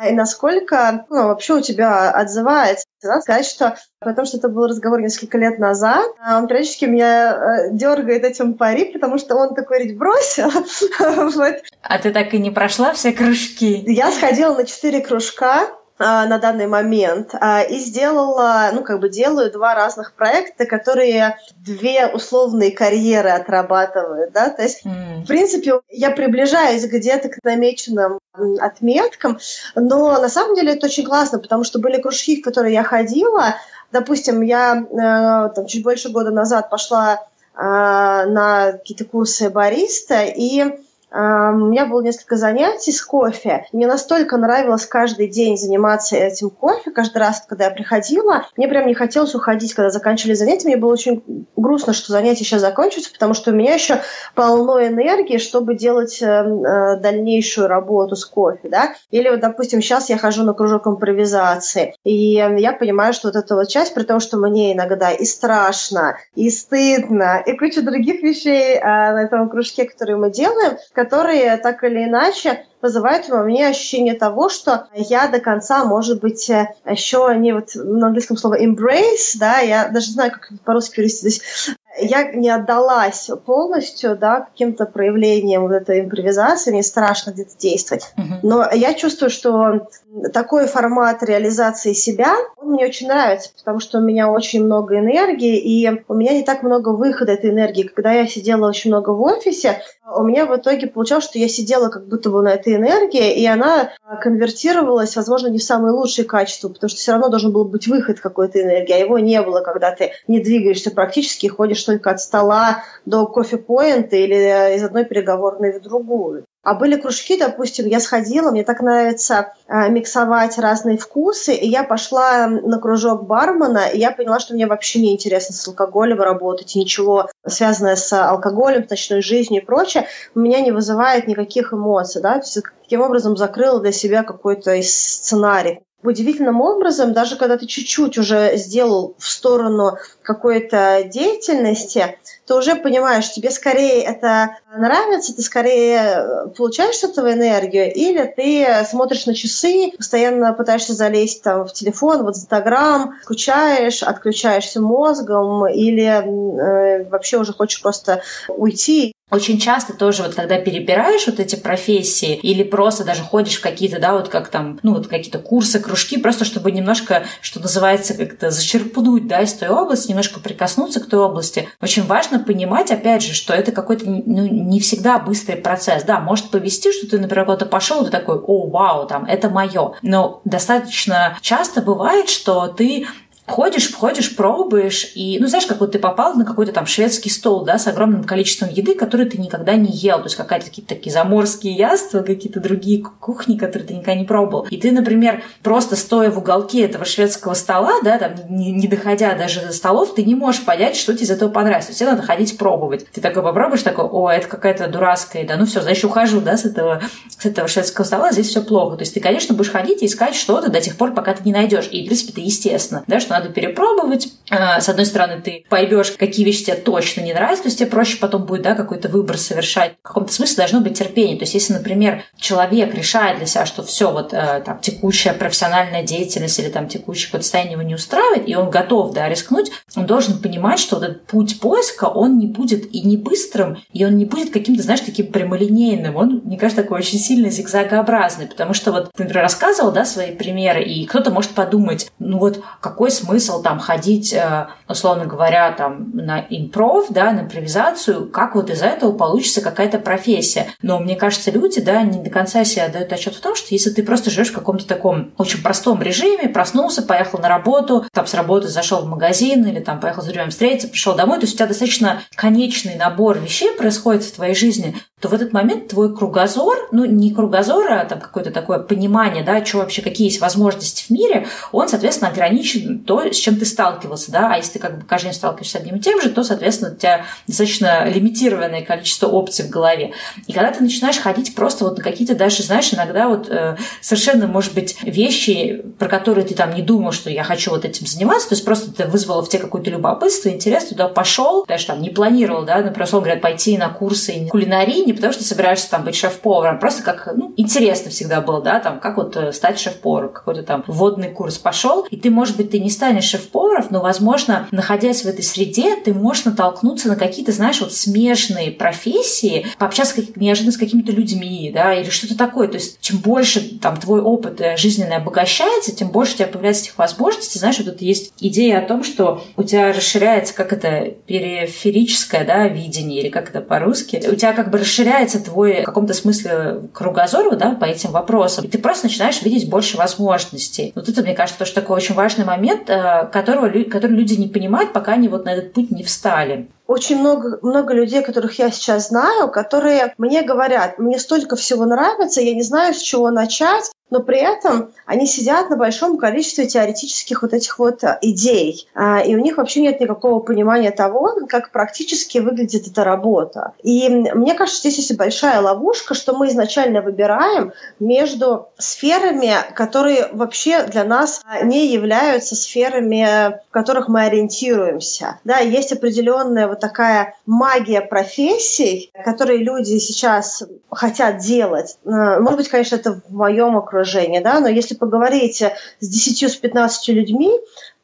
и насколько ну, вообще у тебя отзывается. Надо сказать, что потому что это был разговор несколько лет назад, а он периодически меня э, дергает этим пари, потому что он такой ведь бросил. вот. А ты так и не прошла все кружки? Я сходила на четыре кружка, а, на данный момент а, и сделала, ну, как бы делаю два разных проекта, которые две условные карьеры отрабатывают, да, то есть, mm. в принципе, я приближаюсь где-то к намеченным отметкам, но на самом деле это очень классно, потому что были кружки, в которые я ходила, допустим, я э, там, чуть больше года назад пошла э, на какие-то курсы бариста, и у меня было несколько занятий с кофе. Мне настолько нравилось каждый день заниматься этим кофе, каждый раз, когда я приходила. Мне прям не хотелось уходить, когда заканчивали занятия. Мне было очень грустно, что занятия сейчас закончатся, потому что у меня еще полно энергии, чтобы делать э, э, дальнейшую работу с кофе. Да? Или вот, допустим, сейчас я хожу на кружок импровизации, и я понимаю, что вот эта вот часть, при том, что мне иногда и страшно, и стыдно, и куча других вещей э, на этом кружке, которые мы делаем, которые так или иначе вызывают во мне ощущение того, что я до конца, может быть, э, еще не вот на английском слово embrace, да, я даже знаю, как по-русски перевести, здесь я не отдалась полностью, да, каким-то проявлениям вот этой импровизации, мне страшно где-то действовать. Uh-huh. Но я чувствую, что такой формат реализации себя, он мне очень нравится, потому что у меня очень много энергии, и у меня не так много выхода этой энергии. Когда я сидела очень много в офисе, у меня в итоге получалось, что я сидела как будто бы на этой энергии, и она конвертировалась, возможно, не в самые лучшие качества, потому что все равно должен был быть выход какой-то энергии, а его не было, когда ты не двигаешься практически и ходишь только от стола до кофе-поинта или из одной переговорной в другую. А были кружки, допустим, я сходила, мне так нравится э, миксовать разные вкусы, и я пошла на кружок бармена, и я поняла, что мне вообще не интересно с алкоголем работать, ничего связанное с алкоголем, с ночной жизнью и прочее, меня не вызывает никаких эмоций, да, то есть таким образом закрыла для себя какой-то сценарий удивительным образом, даже когда ты чуть-чуть уже сделал в сторону какой-то деятельности, ты уже понимаешь, тебе скорее это нравится, ты скорее получаешь с этого энергию, или ты смотришь на часы, постоянно пытаешься залезть там в телефон, в Инстаграм, скучаешь, отключаешься мозгом, или э, вообще уже хочешь просто уйти очень часто тоже вот когда перебираешь вот эти профессии или просто даже ходишь в какие-то, да, вот как там, ну вот какие-то курсы, кружки, просто чтобы немножко, что называется, как-то зачерпнуть, да, из той области, немножко прикоснуться к той области. Очень важно понимать, опять же, что это какой-то ну, не всегда быстрый процесс. Да, может повести, что ты, например, куда-то пошел, ты такой, о, вау, там, это мое. Но достаточно часто бывает, что ты ходишь, ходишь, пробуешь, и, ну, знаешь, как вот ты попал на какой-то там шведский стол, да, с огромным количеством еды, которые ты никогда не ел, то есть какие-то такие, заморские яства, какие-то другие кухни, которые ты никогда не пробовал. И ты, например, просто стоя в уголке этого шведского стола, да, там, не, не доходя даже до столов, ты не можешь понять, что тебе из этого понравится. То есть тебе надо ходить пробовать. Ты такой попробуешь, такой, о, это какая-то дурацкая еда, ну все, значит, ухожу, да, с этого, с этого шведского стола, здесь все плохо. То есть ты, конечно, будешь ходить и искать что-то до тех пор, пока ты не найдешь. И, в принципе, это естественно, да, что надо надо перепробовать. А, с одной стороны, ты поймешь, какие вещи тебе точно не нравятся, то есть тебе проще потом будет да, какой-то выбор совершать. В каком-то смысле должно быть терпение. То есть если, например, человек решает для себя, что все, вот э, там текущая профессиональная деятельность или там текущее какое-то состояние его не устраивает, и он готов, да, рискнуть, он должен понимать, что вот этот путь поиска, он не будет и не быстрым, и он не будет каким-то, знаешь, таким прямолинейным. Он, мне кажется, такой очень сильно зигзагообразный, потому что вот, например, рассказывал, да, свои примеры, и кто-то может подумать, ну вот какой смысл там ходить, э, условно говоря, там на импров, да, на импровизацию, как вот из этого получится какая-то профессия. Но мне кажется, люди, да, не до конца себе дают отчет в том, что если ты просто живешь в каком-то таком очень простом режиме, проснулся, поехал на работу, там с работы зашел в магазин или там поехал с друзьями встретиться, пришел домой, то есть у тебя достаточно конечный набор вещей происходит в твоей жизни, то в этот момент твой кругозор, ну не кругозор, а там какое-то такое понимание, да, что вообще, какие есть возможности в мире, он, соответственно, ограничен то, с чем ты сталкивался, да, а если ты как бы каждый день сталкиваешься с одним и тем же, то, соответственно, у тебя достаточно лимитированное количество опций в голове. И когда ты начинаешь ходить просто вот на какие-то даже, знаешь, иногда вот э, совершенно, может быть, вещи, про которые ты там не думал, что я хочу вот этим заниматься, то есть просто это вызвало в тебе какое-то любопытство, интерес, туда пошел, даже там не планировал, да, например, он говорят, пойти на курсы кулинарии, не потому что собираешься там быть шеф-поваром, просто как, ну, интересно всегда было, да, там, как вот э, стать шеф-поваром, какой-то там вводный курс пошел, и ты, может быть, ты не станешь шеф-поваром, но, возможно, находясь в этой среде, ты можешь натолкнуться на какие-то, знаешь, вот смешанные профессии, пообщаться как, неожиданно с какими-то людьми, да, или что-то такое. То есть, чем больше там твой опыт э, жизненный обогащается, тем больше у тебя появляется этих возможностей. Знаешь, вот это есть идея о том, что у тебя расширяется, как это, периферическое, да, видение, или как это по-русски, у тебя как бы расширяется расширяется твой в каком-то смысле кругозор да, по этим вопросам, и ты просто начинаешь видеть больше возможностей. Вот это, мне кажется, тоже такой очень важный момент, э, которого, который люди не понимают, пока они вот на этот путь не встали. Очень много, много людей, которых я сейчас знаю, которые мне говорят, мне столько всего нравится, я не знаю, с чего начать, но при этом они сидят на большом количестве теоретических вот этих вот э, идей, а, и у них вообще нет никакого понимания того, как практически выглядит эта работа. И мне кажется, здесь есть большая ловушка, что мы изначально выбираем между сферами, которые вообще для нас а, не являются сферами, в которых мы ориентируемся. Да, есть определенная вот такая магия профессий, которые люди сейчас хотят делать. Э, может быть, конечно, это в моем окружении окружения, да, но если поговорить с 10 с 15 людьми,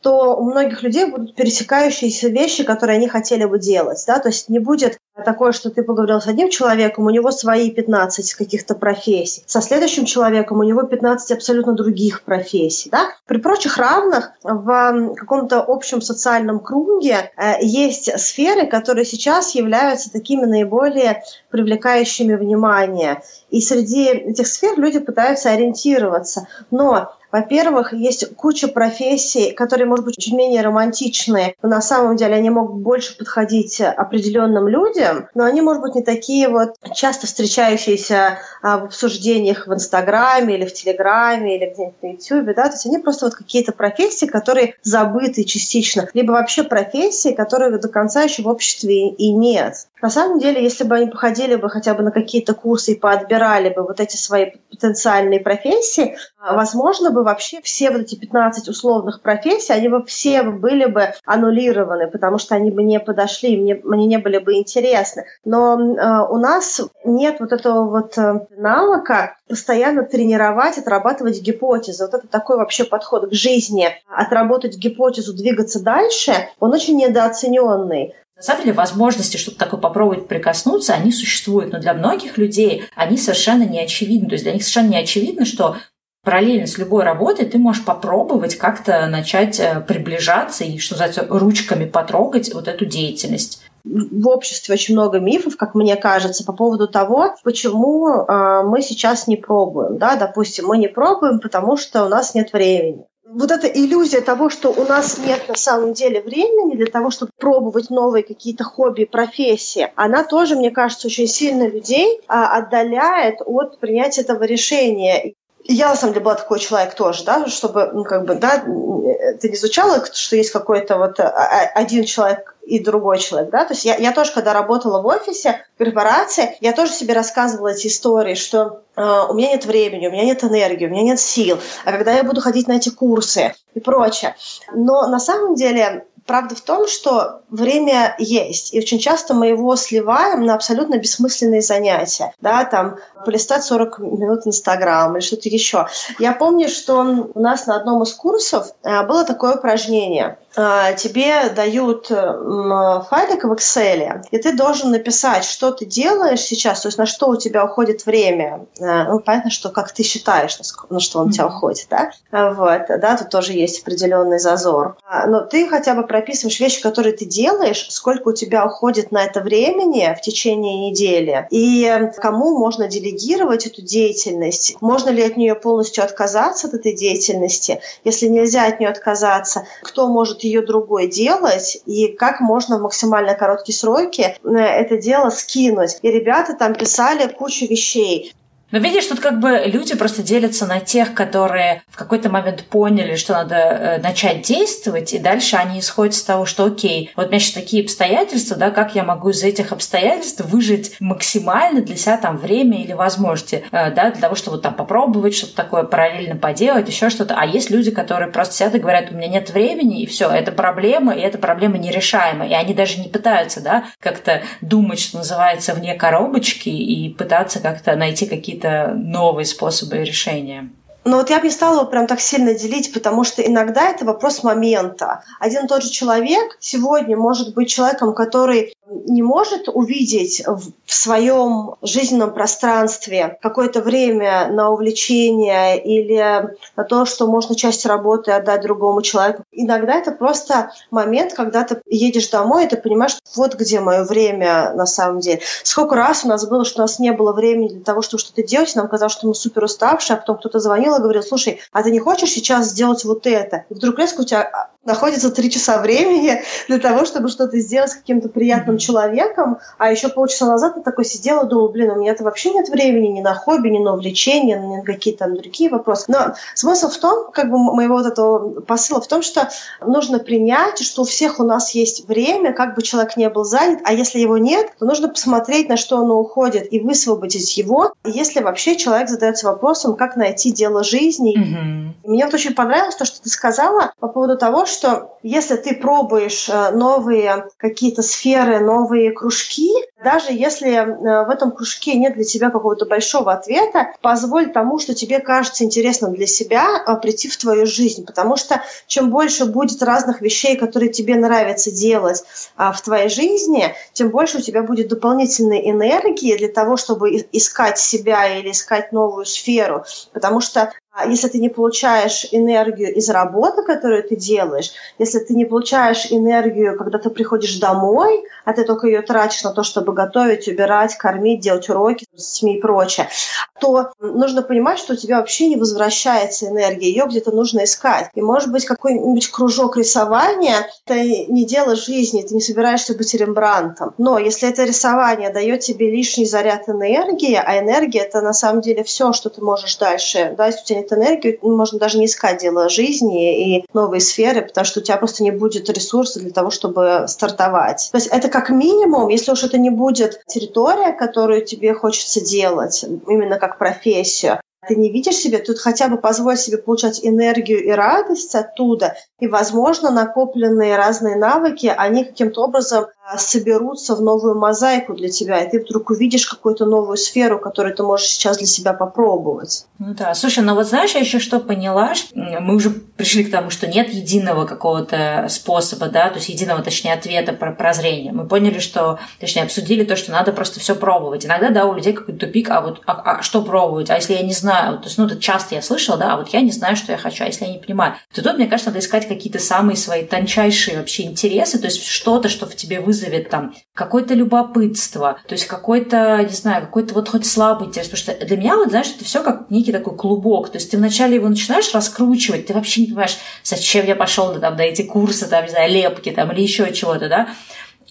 то у многих людей будут пересекающиеся вещи, которые они хотели бы делать. Да? То есть не будет такое, что ты поговорил с одним человеком, у него свои 15 каких-то профессий. Со следующим человеком у него 15 абсолютно других профессий. Да? При прочих равных в каком-то общем социальном круге э, есть сферы, которые сейчас являются такими наиболее привлекающими внимание. И среди этих сфер люди пытаются ориентироваться. Но во-первых, есть куча профессий, которые, может быть, чуть менее романтичные, но на самом деле они могут больше подходить определенным людям, но они, может быть, не такие вот часто встречающиеся а, в обсуждениях в Инстаграме или в Телеграме или где-нибудь на Ютубе, да, то есть они просто вот какие-то профессии, которые забыты частично, либо вообще профессии, которые до конца еще в обществе и нет. На самом деле, если бы они походили бы хотя бы на какие-то курсы и поотбирали бы вот эти свои потенциальные профессии, а, возможно бы вообще все вот эти 15 условных профессий, они бы все были бы аннулированы, потому что они бы не подошли, мне, мне не были бы интересны. Но э, у нас нет вот этого вот э, навыка постоянно тренировать, отрабатывать гипотезы. Вот это такой вообще подход к жизни. Отработать гипотезу, двигаться дальше, он очень недооцененный. На самом деле возможности что-то такое попробовать прикоснуться, они существуют, но для многих людей они совершенно не очевидны. То есть для них совершенно не очевидно, что параллельно с любой работой ты можешь попробовать как-то начать э, приближаться и, что называется, ручками потрогать вот эту деятельность в обществе очень много мифов, как мне кажется, по поводу того, почему э, мы сейчас не пробуем. Да? Допустим, мы не пробуем, потому что у нас нет времени. Вот эта иллюзия того, что у нас нет на самом деле времени для того, чтобы пробовать новые какие-то хобби, профессии, она тоже, мне кажется, очень сильно людей а, отдаляет от принятия этого решения. Я, на самом деле, была такой человек тоже, да, чтобы, ну, как бы, да, ты не изучала, что есть какой-то вот а, а, один человек и другой человек, да, то есть я, я тоже, когда работала в офисе, в корпорации, я тоже себе рассказывала эти истории, что э, у меня нет времени, у меня нет энергии, у меня нет сил, а когда я буду ходить на эти курсы и прочее. Но на самом деле Правда в том, что время есть, и очень часто мы его сливаем на абсолютно бессмысленные занятия. Да, там полистать 40 минут Инстаграм или что-то еще. Я помню, что у нас на одном из курсов э, было такое упражнение – тебе дают файлик в Excel, и ты должен написать, что ты делаешь сейчас, то есть на что у тебя уходит время. А, ну, понятно, что как ты считаешь, на что он у тебя уходит, да? А, вот, да, тут тоже есть определенный зазор. Но ты хотя бы прописываешь вещи, которые ты делаешь, сколько у тебя уходит на это времени в течение недели, и кому можно делегировать эту деятельность, можно ли от нее полностью отказаться, от этой деятельности, если нельзя от нее отказаться, кто может ее другой делать, и как можно в максимально короткие сроки э, это дело скинуть. И ребята там писали кучу вещей. Но видишь, тут как бы люди просто делятся на тех, которые в какой-то момент поняли, что надо э, начать действовать, и дальше они исходят с того, что окей, вот у меня сейчас такие обстоятельства, да, как я могу из этих обстоятельств выжить максимально для себя там время или возможности, э, да, для того, чтобы там попробовать что-то такое параллельно поделать, еще что-то. А есть люди, которые просто сидят и говорят, у меня нет времени, и все, это проблема, и эта проблема нерешаемая. И они даже не пытаются, да, как-то думать, что называется, вне коробочки и пытаться как-то найти какие-то какие-то новые способы решения. Но вот я бы не стала его прям так сильно делить, потому что иногда это вопрос момента. Один и тот же человек сегодня может быть человеком, который не может увидеть в своем жизненном пространстве какое-то время на увлечение или на то, что можно часть работы отдать другому человеку. Иногда это просто момент, когда ты едешь домой, и ты понимаешь, вот где мое время на самом деле. Сколько раз у нас было, что у нас не было времени для того, чтобы что-то делать, нам казалось, что мы супер уставшие, а потом кто-то звонил и говорил, слушай, а ты не хочешь сейчас сделать вот это? И вдруг резко у тебя находится три часа времени для того, чтобы что-то сделать с каким-то приятным mm-hmm. человеком, а еще полчаса назад ты такой сидела и думала, блин, у меня-то вообще нет времени ни на хобби, ни на увлечения, ни на какие-то там другие вопросы. Но смысл в том, как бы моего вот этого посыла в том, что нужно принять, что у всех у нас есть время, как бы человек не был занят, а если его нет, то нужно посмотреть, на что оно уходит, и высвободить его, если вообще человек задается вопросом, как найти дело жизни. Mm-hmm. Мне вот очень понравилось то, что ты сказала по поводу того, что что если ты пробуешь э, новые какие-то сферы, новые кружки, даже если э, в этом кружке нет для тебя какого-то большого ответа, позволь тому, что тебе кажется интересным для себя, э, прийти в твою жизнь. Потому что чем больше будет разных вещей, которые тебе нравится делать в твоей жизни, тем больше у тебя будет дополнительной энергии для того, чтобы искать себя или искать новую сферу. Потому что если ты не получаешь энергию из работы, которую ты делаешь, если ты не получаешь энергию, когда ты приходишь домой, а ты только ее тратишь на то, чтобы готовить, убирать, кормить, делать уроки с детьми и прочее, то нужно понимать, что у тебя вообще не возвращается энергия, ее где-то нужно искать. И может быть какой-нибудь кружок рисования – это не дело жизни, ты не собираешься быть рембрантом. Но если это рисование дает тебе лишний заряд энергии, а энергия – это на самом деле все, что ты можешь дальше, да, если у тебя нет энергию, можно даже не искать дело жизни и новые сферы, потому что у тебя просто не будет ресурса для того, чтобы стартовать. То есть это как минимум, если уж это не будет территория, которую тебе хочется делать, именно как профессию, ты не видишь себе, тут хотя бы позволь себе получать энергию и радость оттуда, и, возможно, накопленные разные навыки, они каким-то образом соберутся в новую мозаику для тебя, и ты вдруг увидишь какую-то новую сферу, которую ты можешь сейчас для себя попробовать. Ну да, слушай, ну вот знаешь, я еще что поняла, мы уже пришли к тому, что нет единого какого-то способа, да, то есть единого, точнее, ответа про прозрение. Мы поняли, что, точнее, обсудили то, что надо просто все пробовать. Иногда, да, у людей какой-то тупик, а вот а, а что пробовать? А если я не знаю? То есть, ну, это часто я слышала, да, а вот я не знаю, что я хочу, а если я не понимаю? То тут, мне кажется, надо искать какие-то самые свои тончайшие вообще интересы, то есть что-то, что в тебе вызовет вызовет там какое-то любопытство, то есть какой-то, не знаю, какой-то вот хоть слабый интерес. Потому что для меня, вот, знаешь, это все как некий такой клубок. То есть ты вначале его начинаешь раскручивать, ты вообще не понимаешь, зачем я пошел там, на эти курсы, там, не знаю, лепки там или еще чего-то, да.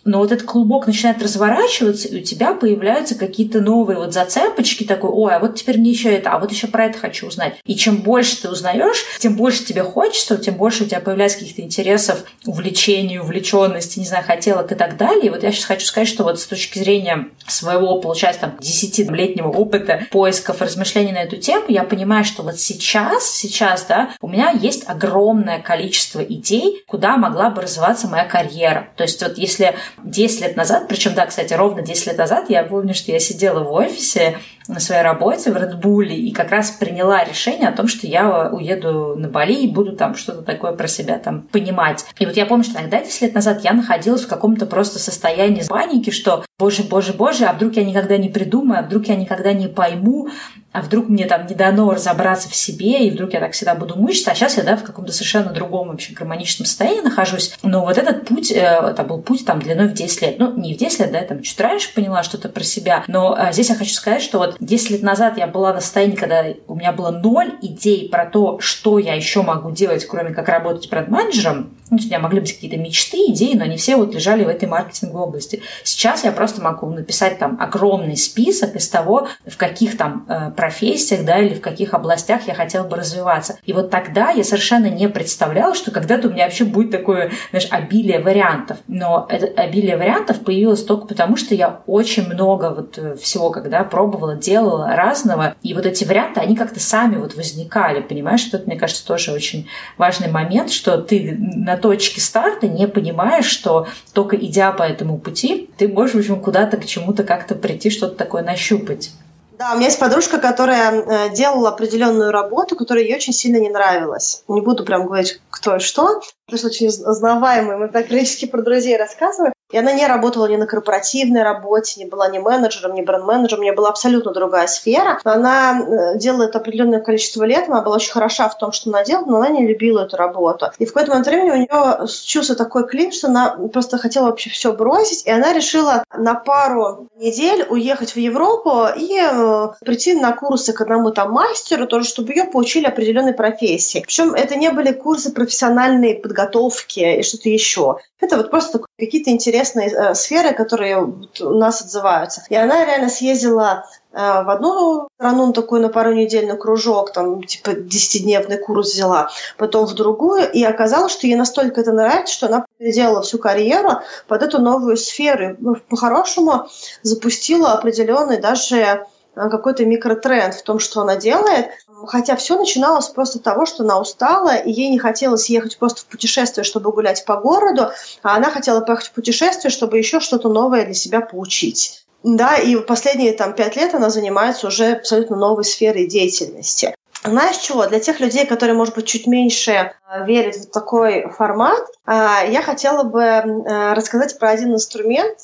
Но вот этот клубок начинает разворачиваться, и у тебя появляются какие-то новые вот зацепочки, такой, ой, а вот теперь мне еще это, а вот еще про это хочу узнать. И чем больше ты узнаешь, тем больше тебе хочется, тем больше у тебя появляется каких-то интересов, увлечений, увлеченности, не знаю, хотелок и так далее. И вот я сейчас хочу сказать, что вот с точки зрения своего, получается, там, десятилетнего опыта поисков, размышлений на эту тему, я понимаю, что вот сейчас, сейчас, да, у меня есть огромное количество идей, куда могла бы развиваться моя карьера. То есть вот если 10 лет назад, причем, да, кстати, ровно 10 лет назад, я помню, что я сидела в офисе на своей работе в Bull и как раз приняла решение о том, что я уеду на Бали и буду там что-то такое про себя там понимать. И вот я помню, что тогда, 10 лет назад, я находилась в каком-то просто состоянии паники, что боже, боже, боже, а вдруг я никогда не придумаю, а вдруг я никогда не пойму, а вдруг мне там не дано разобраться в себе, и вдруг я так всегда буду мучиться, а сейчас я, да, в каком-то совершенно другом вообще гармоничном состоянии нахожусь. Но вот этот путь, э, это был путь там длиной в 10 лет. Ну, не в 10 лет, да, я там чуть раньше поняла что-то про себя, но а, здесь я хочу сказать, что вот 10 лет назад я была на состоянии, когда у меня было ноль идей про то, что я еще могу делать, кроме как работать бренд-менеджером. Ну, у меня могли быть какие-то мечты, идеи, но они все вот лежали в этой маркетинговой области. Сейчас я просто могу написать там огромный список из того, в каких там э, профессиях, да, или в каких областях я хотела бы развиваться. И вот тогда я совершенно не представляла, что когда-то у меня вообще будет такое, знаешь, обилие вариантов. Но это обилие вариантов появилось только потому, что я очень много вот э, всего, когда пробовала, делала разного. И вот эти варианты, они как-то сами вот возникали, понимаешь? Это, мне кажется, тоже очень важный момент, что ты на точке старта не понимаешь, что только идя по этому пути, ты можешь, в общем, куда-то к чему-то как-то прийти, что-то такое нащупать. Да, у меня есть подружка, которая э, делала определенную работу, которая ей очень сильно не нравилась. Не буду прям говорить, кто и что, потому что очень узнаваемый, мы практически про друзей рассказываем. И она не работала ни на корпоративной работе, не была ни менеджером, ни бренд-менеджером, у нее была абсолютно другая сфера. Она э, делала это определенное количество лет, она была очень хороша в том, что она делала, но она не любила эту работу. И в какой-то момент времени у нее случился такой клин, что она просто хотела вообще все бросить, и она решила на пару недель уехать в Европу и э, прийти на курсы к одному там мастеру, тоже чтобы ее поучили определенной профессии. Причем это не были курсы профессиональной подготовки и что-то еще. Это вот просто какие-то интересные э, сферы, которые вот у нас отзываются. И она реально съездила э, в одну страну на такой на пару недель на кружок, там типа десятидневный курс взяла, потом в другую, и оказалось, что ей настолько это нравится, что она переделала всю карьеру под эту новую сферу. Ну, по-хорошему запустила определенный даже какой-то микротренд в том, что она делает, Хотя все начиналось просто того, что она устала, и ей не хотелось ехать просто в путешествие, чтобы гулять по городу, а она хотела поехать в путешествие, чтобы еще что-то новое для себя получить. Да, и последние там пять лет она занимается уже абсолютно новой сферой деятельности. Знаешь чего? Для тех людей, которые, может быть, чуть меньше э, верят в такой формат, э, я хотела бы э, рассказать про один инструмент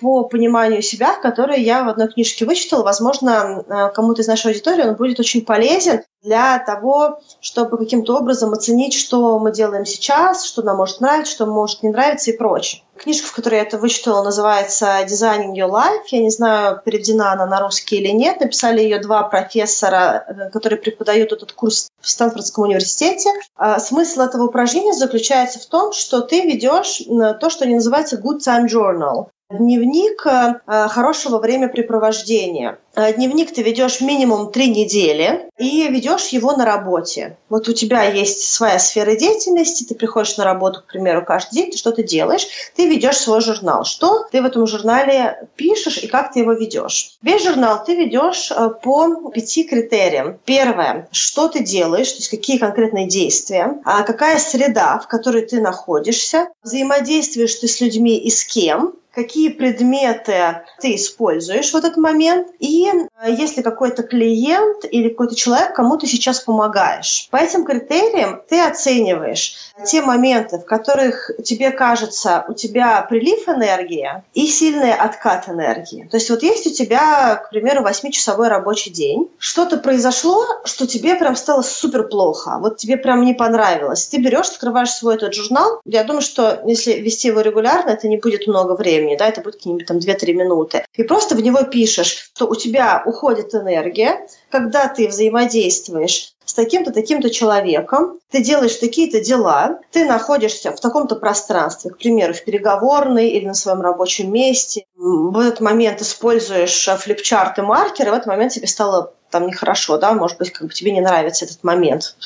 по пониманию себя, который я в одной книжке вычитала. Возможно, кому-то из нашей аудитории он будет очень полезен для того, чтобы каким-то образом оценить, что мы делаем сейчас, что нам может нравиться, что может не нравиться и прочее. Книжка, в которой я это вычитала, называется «Designing Your Life». Я не знаю, переведена она на русский или нет. Написали ее два профессора, э, которые преподают этот курс в Стэнфордском университете. А смысл этого упражнения заключается в том, что ты ведешь то, что не называется good time journal. Дневник э, хорошего времяпрепровождения. Э, дневник ты ведешь минимум три недели и ведешь его на работе. Вот у тебя есть своя сфера деятельности, ты приходишь на работу, к примеру, каждый день, ты что-то делаешь, ты ведешь свой журнал. Что ты в этом журнале пишешь и как ты его ведешь? Весь журнал ты ведешь э, по пяти критериям. Первое, что ты делаешь, то есть какие конкретные действия, а какая среда, в которой ты находишься, взаимодействуешь ты с людьми и с кем, какие предметы ты используешь в этот момент, и э, если какой-то клиент или какой-то человек, кому ты сейчас помогаешь. По этим критериям ты оцениваешь те моменты, в которых тебе кажется, у тебя прилив энергии и сильный откат энергии. То есть вот есть у тебя, к примеру, 8-часовой рабочий день, что-то произошло, что тебе прям стало супер плохо, вот тебе прям не понравилось. Ты берешь, открываешь свой этот журнал, я думаю, что если вести его регулярно, это не будет много времени, да, это будет какие-нибудь там 2-3 минуты. И просто в него пишешь, что у тебя уходит энергия, когда ты взаимодействуешь с таким-то, таким-то человеком, ты делаешь такие-то дела, ты находишься в таком-то пространстве, к примеру, в переговорной или на своем рабочем месте. В этот момент используешь флипчарт и маркеры, в этот момент тебе стало там нехорошо, да, может быть, как бы тебе не нравится этот момент,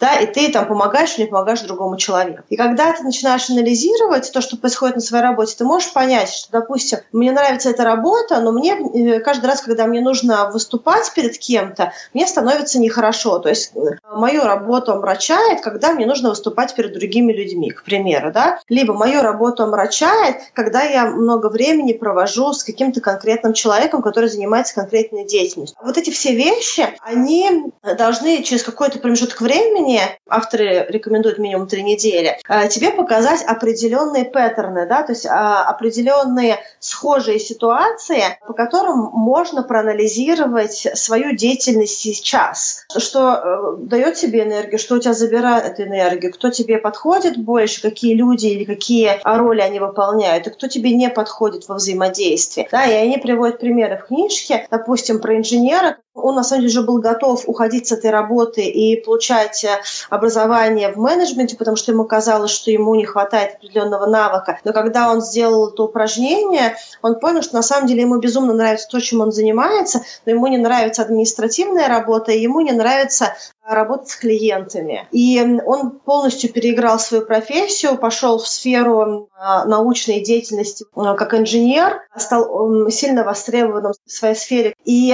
да, и ты там помогаешь или помогаешь другому человеку. И когда ты начинаешь анализировать то, что происходит на своей работе, ты можешь понять, что, допустим, мне нравится эта работа, но мне э, каждый раз, когда мне нужно выступать перед кем-то, мне становится нехорошо. То есть э, мою работу омрачает, когда мне нужно выступать перед другими людьми, к примеру, да, либо мою работу омрачает, когда я много времени провожу с каким-то конкретным человеком, который занимается конкретной деятельностью. Вот эти все вещи вещи, они должны через какой-то промежуток времени, авторы рекомендуют минимум три недели, э, тебе показать определенные паттерны, да, то есть а, определенные схожие ситуации, по которым можно проанализировать свою деятельность сейчас. Что э, дает тебе энергию, что у тебя забирает энергию, кто тебе подходит больше, какие люди или какие роли они выполняют, и кто тебе не подходит во взаимодействии. Да, и они приводят примеры в книжке, допустим, про инженера, он на самом деле уже был готов уходить с этой работы и получать э, образование в менеджменте, потому что ему казалось, что ему не хватает определенного навыка. Но когда он сделал это упражнение, он понял, что на самом деле ему безумно нравится то, чем он занимается, но ему не нравится административная работа, и ему не нравится работать с клиентами. И он полностью переиграл свою профессию, пошел в сферу а, научной деятельности а, как инженер, стал сильно востребованным в своей сфере. И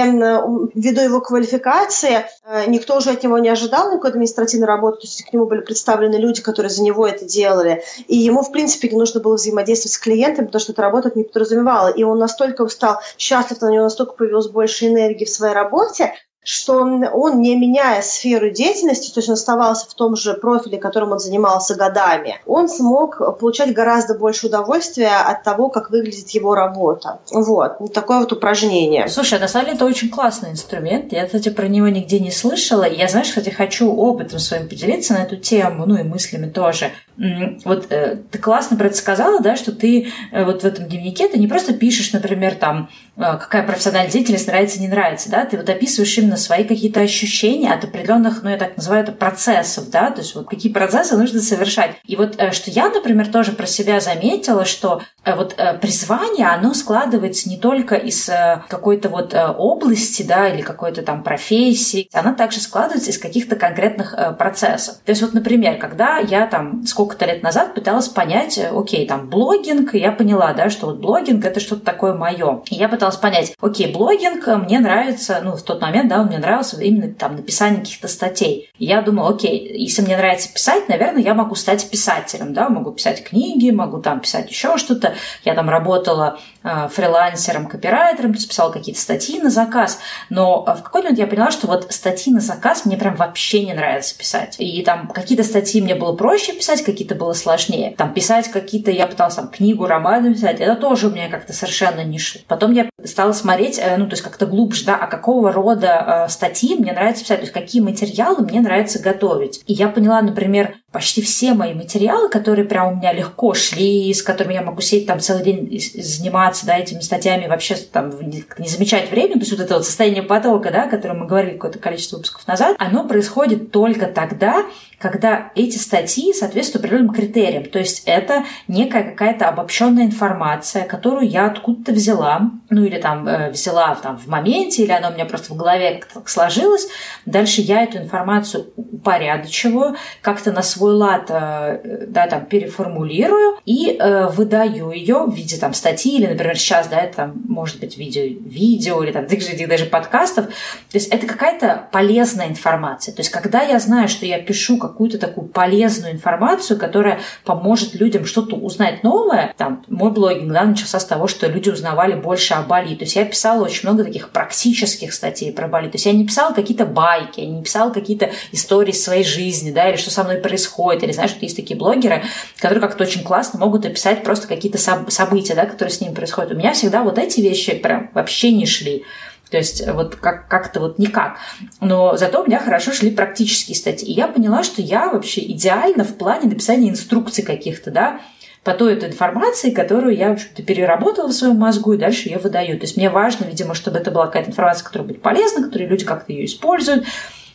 ввиду его квалификации а, никто уже от него не ожидал никакой административной работы, то есть к нему были представлены люди, которые за него это делали. И ему, в принципе, не нужно было взаимодействовать с клиентами, потому что эта работа не подразумевала. И он настолько стал счастлив, на него настолько появилось больше энергии в своей работе, что он, не меняя сферу деятельности, то есть он оставался в том же профиле, которым он занимался годами, он смог получать гораздо больше удовольствия от того, как выглядит его работа. Вот. Такое вот упражнение. Слушай, на самом деле это очень классный инструмент. Я, кстати, про него нигде не слышала. Я, знаешь, кстати, хочу опытом своим поделиться на эту тему, ну и мыслями тоже. Вот э, ты классно про это сказала, да, что ты э, вот в этом дневнике ты не просто пишешь, например, там, э, какая профессиональная деятельность нравится, не нравится, да, ты вот описываешь именно свои какие-то ощущения от определенных, ну, я так называю это процессов, да, то есть вот какие процессы нужно совершать. И вот что я, например, тоже про себя заметила, что вот призвание, оно складывается не только из какой-то вот области, да, или какой-то там профессии, оно также складывается из каких-то конкретных процессов. То есть вот, например, когда я там сколько сколько-то лет назад пыталась понять, э, окей, там блогинг, я поняла, да, что вот блогинг это что-то такое мое. И я пыталась понять, окей, блогинг э, мне нравится, ну, в тот момент, да, мне нравился именно там написание каких-то статей. И я думала, окей, если мне нравится писать, наверное, я могу стать писателем, да, могу писать книги, могу там писать еще что-то. Я там работала э, фрилансером, копирайтером, то есть писала какие-то статьи на заказ. Но в какой-то момент я поняла, что вот статьи на заказ мне прям вообще не нравится писать. И там какие-то статьи мне было проще писать, какие-то было сложнее. Там писать какие-то, я пыталась там книгу, роман писать, это тоже у меня как-то совершенно не шло. Потом я стала смотреть, э, ну, то есть как-то глубже, да, а какого рода э, статьи мне нравится писать, то есть какие материалы мне нравится готовить. И я поняла, например, почти все мои материалы, которые прям у меня легко шли, с которыми я могу сидеть там целый день заниматься, да, этими статьями, вообще там не замечать время, то есть вот это вот состояние потока, да, о котором мы говорили какое-то количество выпусков назад, оно происходит только тогда, когда эти статьи соответствуют определенным критериям. То есть это некая какая-то обобщенная информация, которую я откуда-то взяла, ну или там э, взяла там в моменте, или она у меня просто в голове как-то сложилась. Дальше я эту информацию упорядочиваю, как-то на свой лад э, да, там, переформулирую и э, выдаю ее в виде там статьи или, например, сейчас, да, это может быть видео, видео или там даже подкастов. То есть это какая-то полезная информация. То есть когда я знаю, что я пишу какую-то такую полезную информацию, которая поможет людям что-то узнать новое. Там, мой блогинг да, начался с того, что люди узнавали больше о Бали. То есть я писала очень много таких практических статей про Бали. То есть я не писала какие-то байки, я не писала какие-то истории своей жизни, да, или что со мной происходит. Или знаешь, что есть такие блогеры, которые как-то очень классно могут описать просто какие-то события, да, которые с ними происходят. У меня всегда вот эти вещи прям вообще не шли. То есть вот как- как-то вот никак. Но зато у меня хорошо шли практические статьи. И я поняла, что я вообще идеально в плане написания инструкций каких-то, да, по той этой информации, которую я, в общем-то, переработала в своем мозгу и дальше ее выдаю. То есть мне важно, видимо, чтобы это была какая-то информация, которая будет полезна, которую люди как-то ее используют,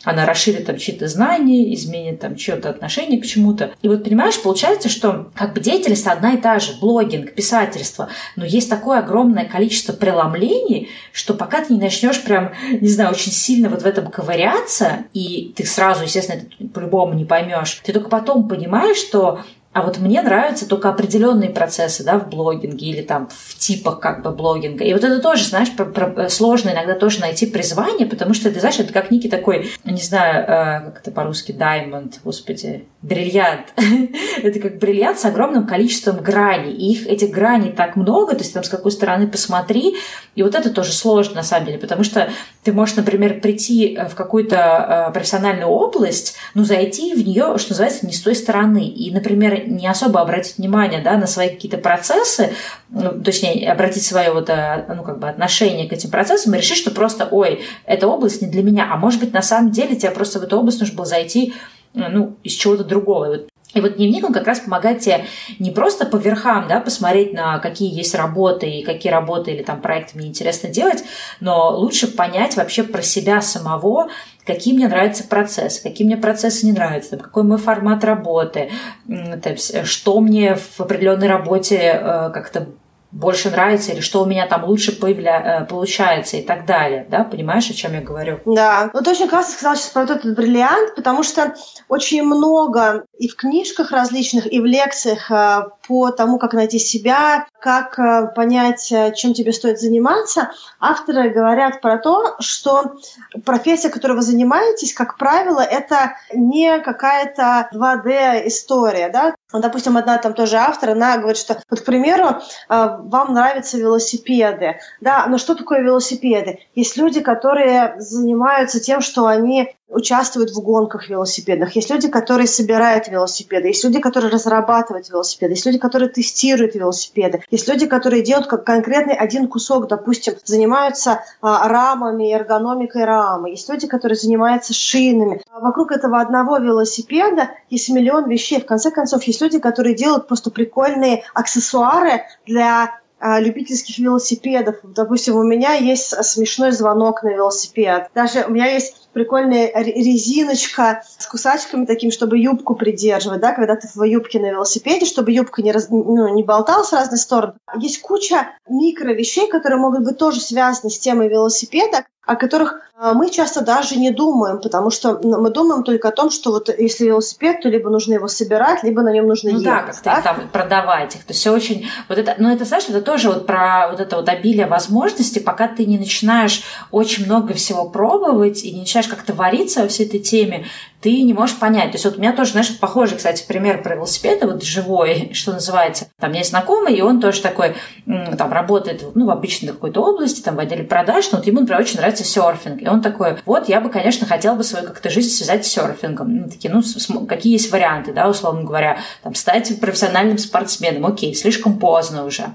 она расширит там чьи-то знания, изменит там чье-то отношение к чему-то. И вот понимаешь, получается, что как бы деятельность одна и та же, блогинг, писательство, но есть такое огромное количество преломлений, что пока ты не начнешь прям, не знаю, очень сильно вот в этом ковыряться, и ты сразу, естественно, это по-любому не поймешь, ты только потом понимаешь, что а вот мне нравятся только определенные процессы, да, в блогинге или там в типах как бы блогинга. И вот это тоже, знаешь, про, про, сложно иногда тоже найти призвание, потому что ты знаешь, это как некий такой, не знаю, э, как это по-русски, diamond, господи, бриллиант. это как бриллиант с огромным количеством граней. И их, этих граней так много, то есть там с какой стороны посмотри. И вот это тоже сложно на самом деле, потому что ты можешь, например, прийти в какую-то э, профессиональную область, ну, зайти в нее, что называется, не с той стороны. И, например, не особо обратить внимание да, на свои какие-то процессы, ну, точнее, обратить свое вот, э, ну, как бы отношение к этим процессам и решить, что просто, ой, эта область не для меня. А может быть, на самом деле тебе просто в эту область нужно было зайти э, ну, из чего-то другого. И вот дневник, он как раз помогает тебе не просто по верхам, да, посмотреть на какие есть работы и какие работы или там проекты мне интересно делать, но лучше понять вообще про себя самого, какие мне нравятся процессы, какие мне процессы не нравятся, какой мой формат работы, что мне в определенной работе э, как-то больше нравится или что у меня там лучше появля... Э, получается и так далее, да, понимаешь, о чем я говорю? Да, вот очень классно сказала сейчас про этот бриллиант, потому что очень много и в книжках различных, и в лекциях э, по тому, как найти себя, как э, понять, чем тебе стоит заниматься, авторы говорят про то, что профессия, которой вы занимаетесь, как правило, это не какая-то 2D история, да, Допустим, одна там тоже автор, она говорит, что, вот, к примеру, вам нравятся велосипеды. Да, но что такое велосипеды? Есть люди, которые занимаются тем, что они участвуют в гонках велосипедных, есть люди, которые собирают велосипеды, есть люди, которые разрабатывают велосипеды, есть люди, которые тестируют велосипеды, есть люди, которые делают как конкретный один кусок, допустим, занимаются а, рамами, эргономикой рамы, есть люди, которые занимаются шинами. А вокруг этого одного велосипеда есть миллион вещей. В конце концов, есть люди, которые делают просто прикольные аксессуары для а, любительских велосипедов. Допустим, у меня есть смешной звонок на велосипед. Даже у меня есть прикольная резиночка с кусачками таким, чтобы юбку придерживать, да, когда ты в юбке на велосипеде, чтобы юбка не, раз, ну, не болталась в разные стороны. Есть куча микро вещей, которые могут быть тоже связаны с темой велосипеда, о которых а, мы часто даже не думаем, потому что ну, мы думаем только о том, что вот если велосипед, то либо нужно его собирать, либо на нем нужно ну, ехать. Да, как-то там продавать их. То есть все очень... Вот это, ну, это, знаешь, это тоже вот про вот это вот обилие возможностей, пока ты не начинаешь очень много всего пробовать и не начинаешь как-то вариться во всей этой теме, ты не можешь понять. То есть вот у меня тоже, знаешь, похожий, кстати, пример про велосипеды, вот живой, что называется. Там есть знакомый, и он тоже такой, там, работает, ну, в обычной какой-то области, там, в отделе продаж, но вот ему, например, очень нравится серфинг. И он такой, вот, я бы, конечно, хотел бы свою как-то жизнь связать с серфингом. Ну, такие, ну, какие есть варианты, да, условно говоря, там, стать профессиональным спортсменом. Окей, слишком поздно уже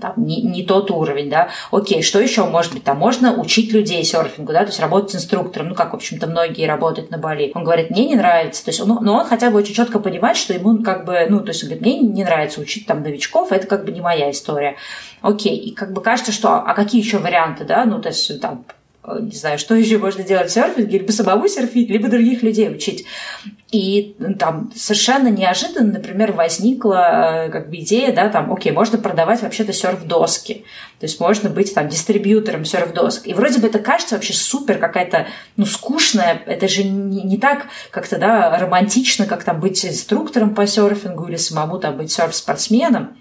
там, не, не тот уровень, да. Окей, что еще может быть? Там можно учить людей серфингу, да, то есть работать инструктором, ну, как, в общем-то, многие работают на Бали. Он говорит, мне не нравится. То есть, он, но он хотя бы очень четко понимает, что ему как бы, ну, то есть, он говорит, мне не нравится учить там новичков, это как бы не моя история. Окей, и как бы кажется, что, а какие еще варианты, да, ну, то есть, там, не знаю, что еще можно делать в серфинге, либо самому серфить, либо других людей учить. И там совершенно неожиданно, например, возникла э, как бы идея, да, там, окей, можно продавать вообще-то серф-доски. То есть можно быть там дистрибьютором серф-досок. И вроде бы это кажется вообще супер какая-то, ну, скучная. Это же не, не так как-то, да, романтично, как там быть инструктором по серфингу или самому там быть серф-спортсменом.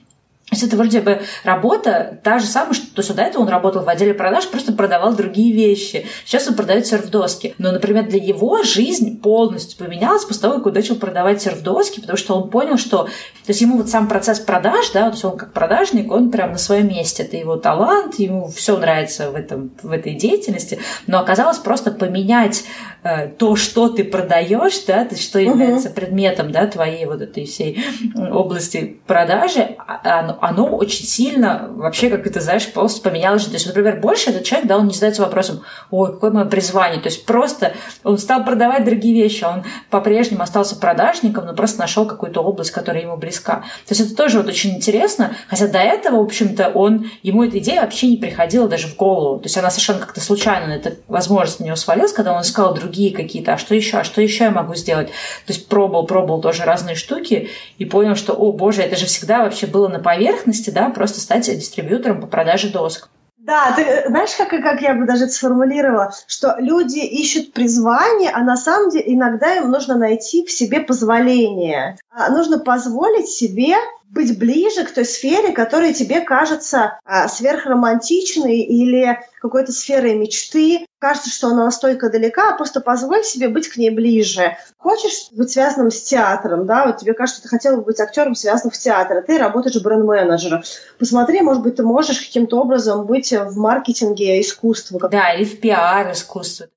То есть это вроде бы работа та же самая, что до этого он работал в отделе продаж, просто продавал другие вещи. Сейчас он продает серф-доски. Но, например, для его жизнь полностью поменялась после того, как он начал продавать серф-доски, потому что он понял, что... То есть ему вот сам процесс продаж, да, то есть он как продажник, он прям на своем месте. Это его талант, ему все нравится в, этом, в этой деятельности. Но оказалось просто поменять э, то, что ты продаешь, да, то что является uh-huh. предметом, да, твоей вот этой всей области продажи, а, оно очень сильно вообще, как это, знаешь, просто поменялось. То есть, например, больше этот человек, да, он не задается вопросом, ой, какое мое призвание. То есть просто он стал продавать дорогие вещи, он по-прежнему остался продажником, но просто нашел какую-то область, которая ему близка. То есть это тоже вот очень интересно, хотя до этого, в общем-то, он, ему эта идея вообще не приходила даже в голову. То есть она совершенно как-то случайно, эта возможность на него свалилась, когда он искал другие какие-то, а что еще, а что еще я могу сделать? То есть пробовал, пробовал тоже разные штуки и понял, что, о боже, это же всегда вообще было на поверхности, да, просто стать дистрибьютором по продаже досок. Да, ты знаешь, как, как я бы даже это сформулировала, что люди ищут призвание, а на самом деле иногда им нужно найти в себе позволение. А нужно позволить себе быть ближе к той сфере, которая тебе кажется а, сверхромантичной или какой-то сферой мечты. Кажется, что она настолько далека, а просто позволь себе быть к ней ближе. Хочешь быть связанным с театром, да, вот тебе кажется, что ты хотел бы быть актером, связанным в театре, ты работаешь бренд-менеджером. Посмотри, может быть, ты можешь каким-то образом быть в маркетинге искусства. Да, или в пиар искусстве.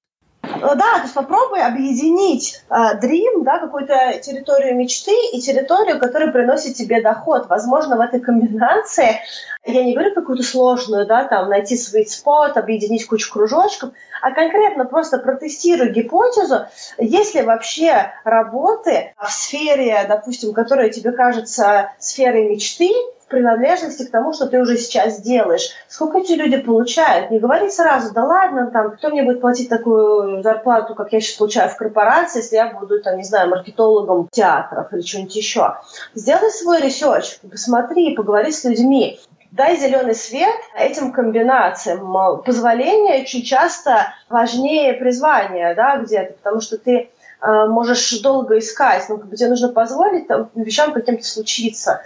Э, да, то есть попробуй объединить э, Dream, да, какую-то территорию мечты и территорию, которая приносит тебе доход. Возможно, в этой комбинации, я не говорю какую-то сложную, да, там, найти sweet spot, объединить кучу кружочков, а конкретно просто протестируй гипотезу, есть ли вообще работы в сфере, допустим, которая тебе кажется сферой мечты, принадлежности к тому, что ты уже сейчас делаешь. Сколько эти люди получают? Не говори сразу, да ладно, там, кто мне будет платить такую зарплату, как я сейчас получаю в корпорации, если я буду, там, не знаю, маркетологом театров или что-нибудь еще. Сделай свой research, посмотри, поговори с людьми. Дай зеленый свет этим комбинациям. Позволение очень часто важнее призвания да, где-то, потому что ты э, можешь долго искать, но как бы тебе нужно позволить там, вещам каким-то случиться.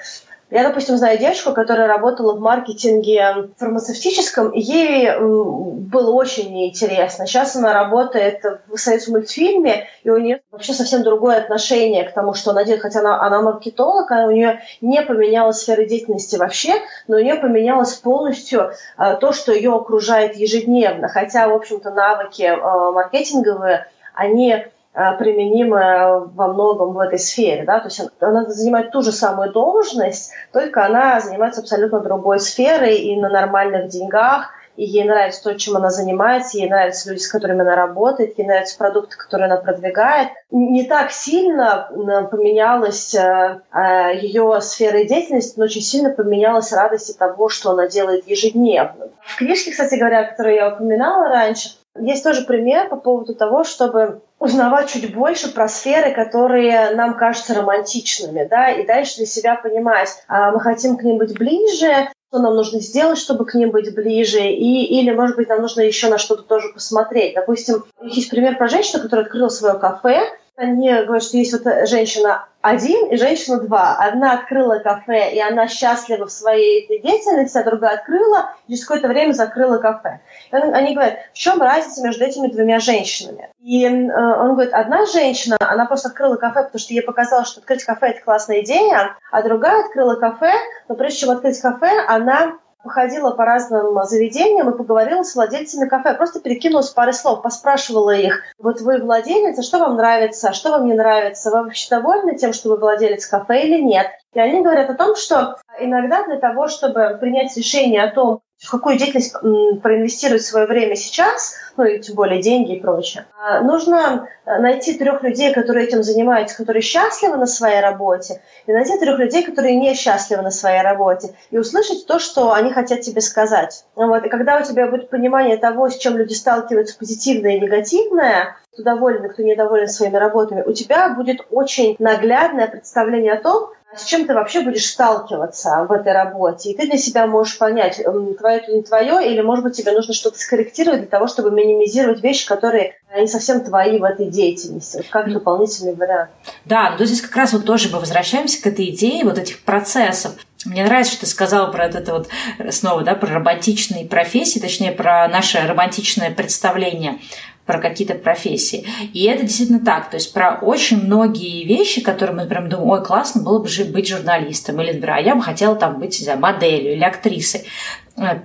Я, допустим, знаю девушку, которая работала в маркетинге фармацевтическом, и ей было очень неинтересно. Сейчас она работает в союз мультфильме, и у нее вообще совсем другое отношение к тому, что она делает. Хотя она, она маркетолог, а у нее не поменялась сфера деятельности вообще, но у нее поменялось полностью э, то, что ее окружает ежедневно. Хотя, в общем-то, навыки э, маркетинговые, они применимая во многом в этой сфере. Да? То есть она занимает ту же самую должность, только она занимается абсолютно другой сферой и на нормальных деньгах, и ей нравится то, чем она занимается, ей нравятся люди, с которыми она работает, ей нравятся продукты, которые она продвигает. Не так сильно э, поменялась э, ее сфера деятельности, но очень сильно поменялась радость от того, что она делает ежедневно. В книжке, кстати говоря, которую я упоминала раньше, есть тоже пример по поводу того, чтобы узнавать чуть больше про сферы, которые нам кажутся романтичными, да, и дальше для себя понимать, а мы хотим к ним быть ближе, что нам нужно сделать, чтобы к ним быть ближе, и, или, может быть, нам нужно еще на что-то тоже посмотреть. Допустим, есть пример про женщину, которая открыла свое кафе, они говорят, что есть вот женщина один и женщина два. Одна открыла кафе, и она счастлива в своей этой деятельности, а другая открыла, и через какое-то время закрыла кафе. И они говорят, в чем разница между этими двумя женщинами? И э, он говорит, одна женщина, она просто открыла кафе, потому что ей показалось, что открыть кафе – это классная идея, а другая открыла кафе, но прежде чем открыть кафе, она походила по разным заведениям и поговорила с владельцами кафе. Просто перекинулась парой слов, поспрашивала их. Вот вы владелец, а что вам нравится, а что вам не нравится? Вы вообще довольны тем, что вы владелец кафе или нет? И они говорят о том, что иногда для того, чтобы принять решение о том, в какую деятельность проинвестировать свое время сейчас, ну и тем более деньги и прочее, а, нужно э, найти трех людей, которые этим занимаются, которые счастливы на своей работе, и найти трех людей, которые не счастливы на своей работе, и услышать то, что они хотят тебе сказать. Вот. И когда у тебя будет понимание того, с чем люди сталкиваются, позитивное и негативное, кто доволен, кто недоволен своими работами, у тебя будет очень наглядное представление о том, с чем ты вообще будешь сталкиваться в этой работе. И ты для себя можешь понять, твое это не твое, или, может быть, тебе нужно что-то скорректировать для того, чтобы минимизировать вещи, которые не совсем твои в этой деятельности. Вот как дополнительный вариант. Да, но здесь как раз вот тоже мы возвращаемся к этой идее вот этих процессов. Мне нравится, что ты сказала про это вот снова, да, про романтичные профессии, точнее, про наше романтичное представление про какие-то профессии. И это действительно так. То есть про очень многие вещи, которые мы, например, думаем, ой, классно было бы быть журналистом, или, например, а я бы хотела там быть, не моделью или актрисой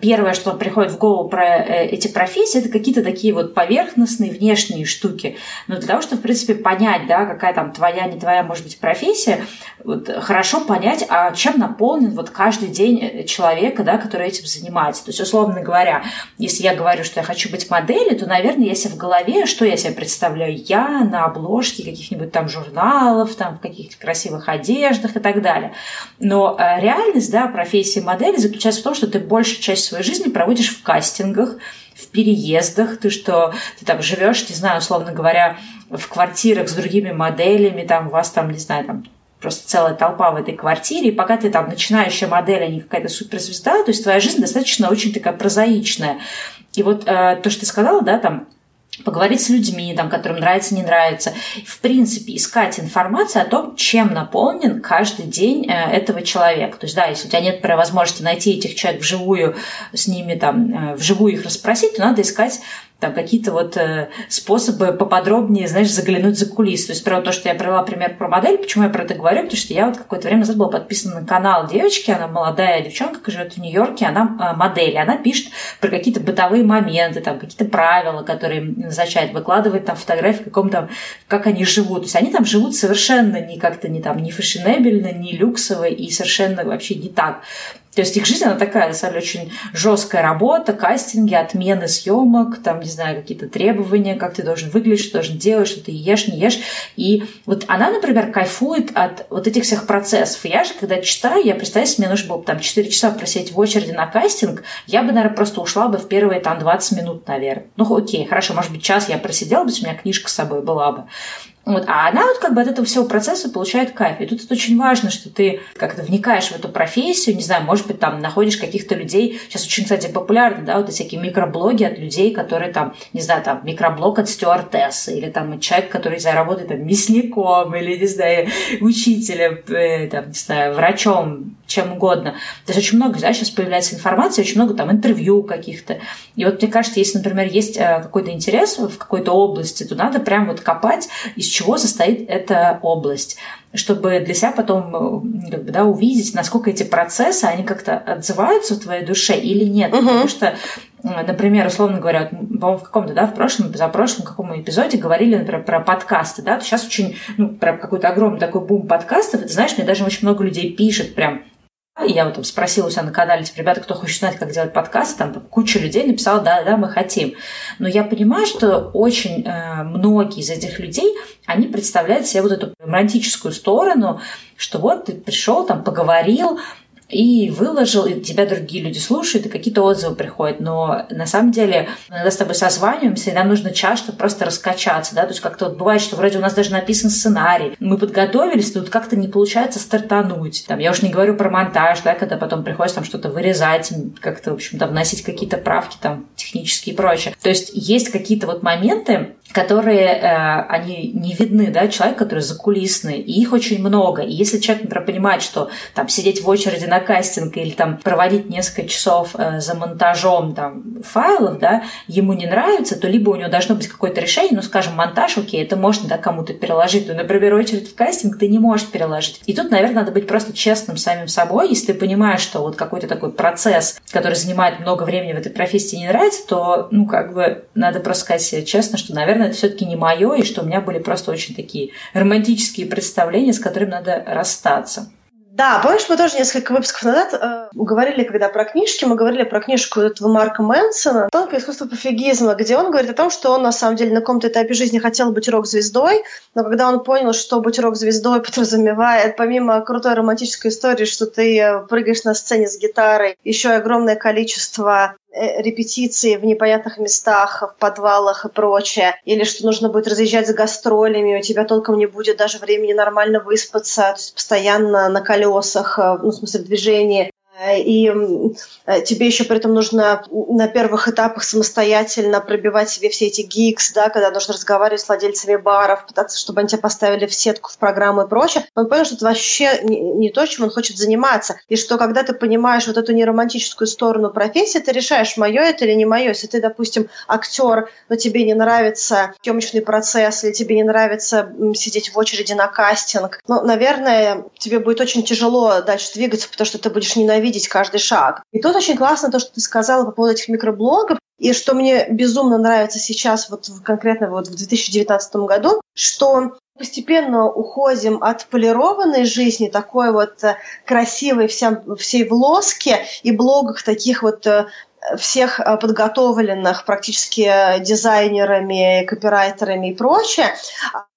первое, что приходит в голову про э, эти профессии, это какие-то такие вот поверхностные внешние штуки. Но для того, чтобы, в принципе, понять, да, какая там твоя, не твоя, может быть, профессия, вот, хорошо понять, а чем наполнен вот каждый день э, человека, да, который этим занимается. То есть, условно говоря, если я говорю, что я хочу быть моделью, то, наверное, я себе в голове, что я себе представляю? Я на обложке каких-нибудь там журналов, там в каких-то красивых одеждах и так далее. Но э, реальность, да, профессии модели заключается в том, что ты большую часть своей жизни проводишь в кастингах, в переездах, ты что, ты там живешь, не знаю, условно говоря, в квартирах с другими моделями, там у вас там, не знаю, там просто целая толпа в этой квартире, и пока ты там начинающая модель, а не какая-то суперзвезда, то есть твоя жизнь достаточно очень такая прозаичная. И вот э, то, что ты сказала, да, там, поговорить с людьми, там, которым нравится, не нравится. В принципе, искать информацию о том, чем наполнен каждый день э, этого человека. То есть, да, если у тебя нет возможности найти этих человек вживую, с ними там, э, вживую их расспросить, то надо искать там какие-то вот э, способы поподробнее, знаешь, заглянуть за кулис. То есть, про то, что я провела пример про модель, почему я про это говорю, потому что я вот какое-то время назад была подписана на канал девочки, она молодая девчонка, живет в Нью-Йорке, она э, модель, она пишет про какие-то бытовые моменты, там, какие-то правила, которые назначает, выкладывает там фотографии каком-то, как они живут. То есть, они там живут совершенно не как-то не там, не фешенебельно, не люксово и совершенно вообще не так. То есть их жизнь, она такая, на самом деле, очень жесткая работа, кастинги, отмены съемок, там, не знаю, какие-то требования, как ты должен выглядеть, что должен делать, что ты ешь, не ешь. И вот она, например, кайфует от вот этих всех процессов. я же, когда читаю, я представляю, если мне нужно было там 4 часа просидеть в очереди на кастинг, я бы, наверное, просто ушла бы в первые там 20 минут, наверное. Ну, окей, хорошо, может быть, час я просидела бы, у меня книжка с собой была бы. Вот. А она вот как бы от этого всего процесса получает кайф. И тут это очень важно, что ты как-то вникаешь в эту профессию, не знаю, может быть, там находишь каких-то людей. Сейчас очень, кстати, популярны, да, вот эти всякие микроблоги от людей, которые там, не знаю, там микроблог от стюардессы, или там человек, который, не знаю, работает там мясником, или, не знаю, учителем, э, там, не знаю, врачом, чем угодно. То есть очень много, да, сейчас появляется информация, очень много там интервью каких-то. И вот мне кажется, если, например, есть э, какой-то интерес в какой-то области, то надо прям вот копать, из чего состоит эта область чтобы для себя потом э, как бы, да, увидеть, насколько эти процессы, они как-то отзываются в твоей душе или нет. Угу. Потому что, э, например, условно говоря, по-моему, в каком-то, да, в прошлом, за прошлом каком эпизоде говорили, например, про подкасты, да, сейчас очень, ну, про какой-то огромный такой бум подкастов, и ты знаешь, мне даже очень много людей пишет прям, я вот там спросила у себя на канале, типа, ребята, кто хочет знать, как делать подкаст, там куча людей написала, да, да, мы хотим. Но я понимаю, что очень э, многие из этих людей, они представляют себе вот эту романтическую сторону, что вот ты пришел, там, поговорил, и выложил, и тебя другие люди слушают, и какие-то отзывы приходят. Но на самом деле иногда с тобой созваниваемся, и нам нужно час, чтобы просто раскачаться, да, то есть как-то вот бывает, что вроде у нас даже написан сценарий, мы подготовились, но вот как-то не получается стартануть. Там, я уж не говорю про монтаж, да, когда потом приходится там что-то вырезать, как-то, в общем, там, вносить какие-то правки там технические и прочее. То есть есть какие-то вот моменты, которые, э, они не видны, да, человек, который закулисный, и их очень много. И если человек, например, понимает, что там сидеть в очереди на кастинг или там проводить несколько часов э, за монтажом там файлов, да, ему не нравится, то либо у него должно быть какое-то решение, ну, скажем, монтаж, окей, это можно, да, кому-то переложить, но, например, очередь в кастинг ты не можешь переложить. И тут, наверное, надо быть просто честным самим собой. Если ты понимаешь, что вот какой-то такой процесс, который занимает много времени в этой профессии, не нравится, то, ну, как бы, надо просто сказать себе честно, что, наверное, это все-таки не мое, и что у меня были просто очень такие романтические представления, с которыми надо расстаться. Да, помнишь, мы тоже несколько выпусков назад э, говорили, когда про книжки, мы говорили про книжку этого Марка Мэнсона «Тонкое искусство пофигизма», где он говорит о том, что он на самом деле на каком-то этапе жизни хотел быть рок-звездой, но когда он понял, что быть рок-звездой подразумевает, помимо крутой романтической истории, что ты э, прыгаешь на сцене с гитарой, еще огромное количество репетиции в непонятных местах, в подвалах и прочее, или что нужно будет разъезжать с гастролями, у тебя толком не будет даже времени нормально выспаться, то есть постоянно на колесах, э, ну, в смысле, в движении. И э, тебе еще при этом нужно на первых этапах самостоятельно пробивать себе все эти гикс, да, когда нужно разговаривать с владельцами баров, пытаться, чтобы они тебя поставили в сетку, в программу и прочее. Он понял, что это вообще не, не то, чем он хочет заниматься. И что когда ты понимаешь вот эту неромантическую сторону профессии, ты решаешь, мое это или не мое. Если ты, допустим, актер, но тебе не нравится съемочный процесс, или тебе не нравится сидеть в очереди на кастинг, ну, наверное, тебе будет очень тяжело дальше двигаться, потому что ты будешь ненавидеть ненавидеть каждый шаг. И тут очень классно то, что ты сказала по поводу этих микроблогов, и что мне безумно нравится сейчас, вот конкретно вот в 2019 году, что постепенно уходим от полированной жизни, такой вот э, красивой всем, всей в лоске и блогах таких вот э, всех э, подготовленных практически дизайнерами, копирайтерами и прочее,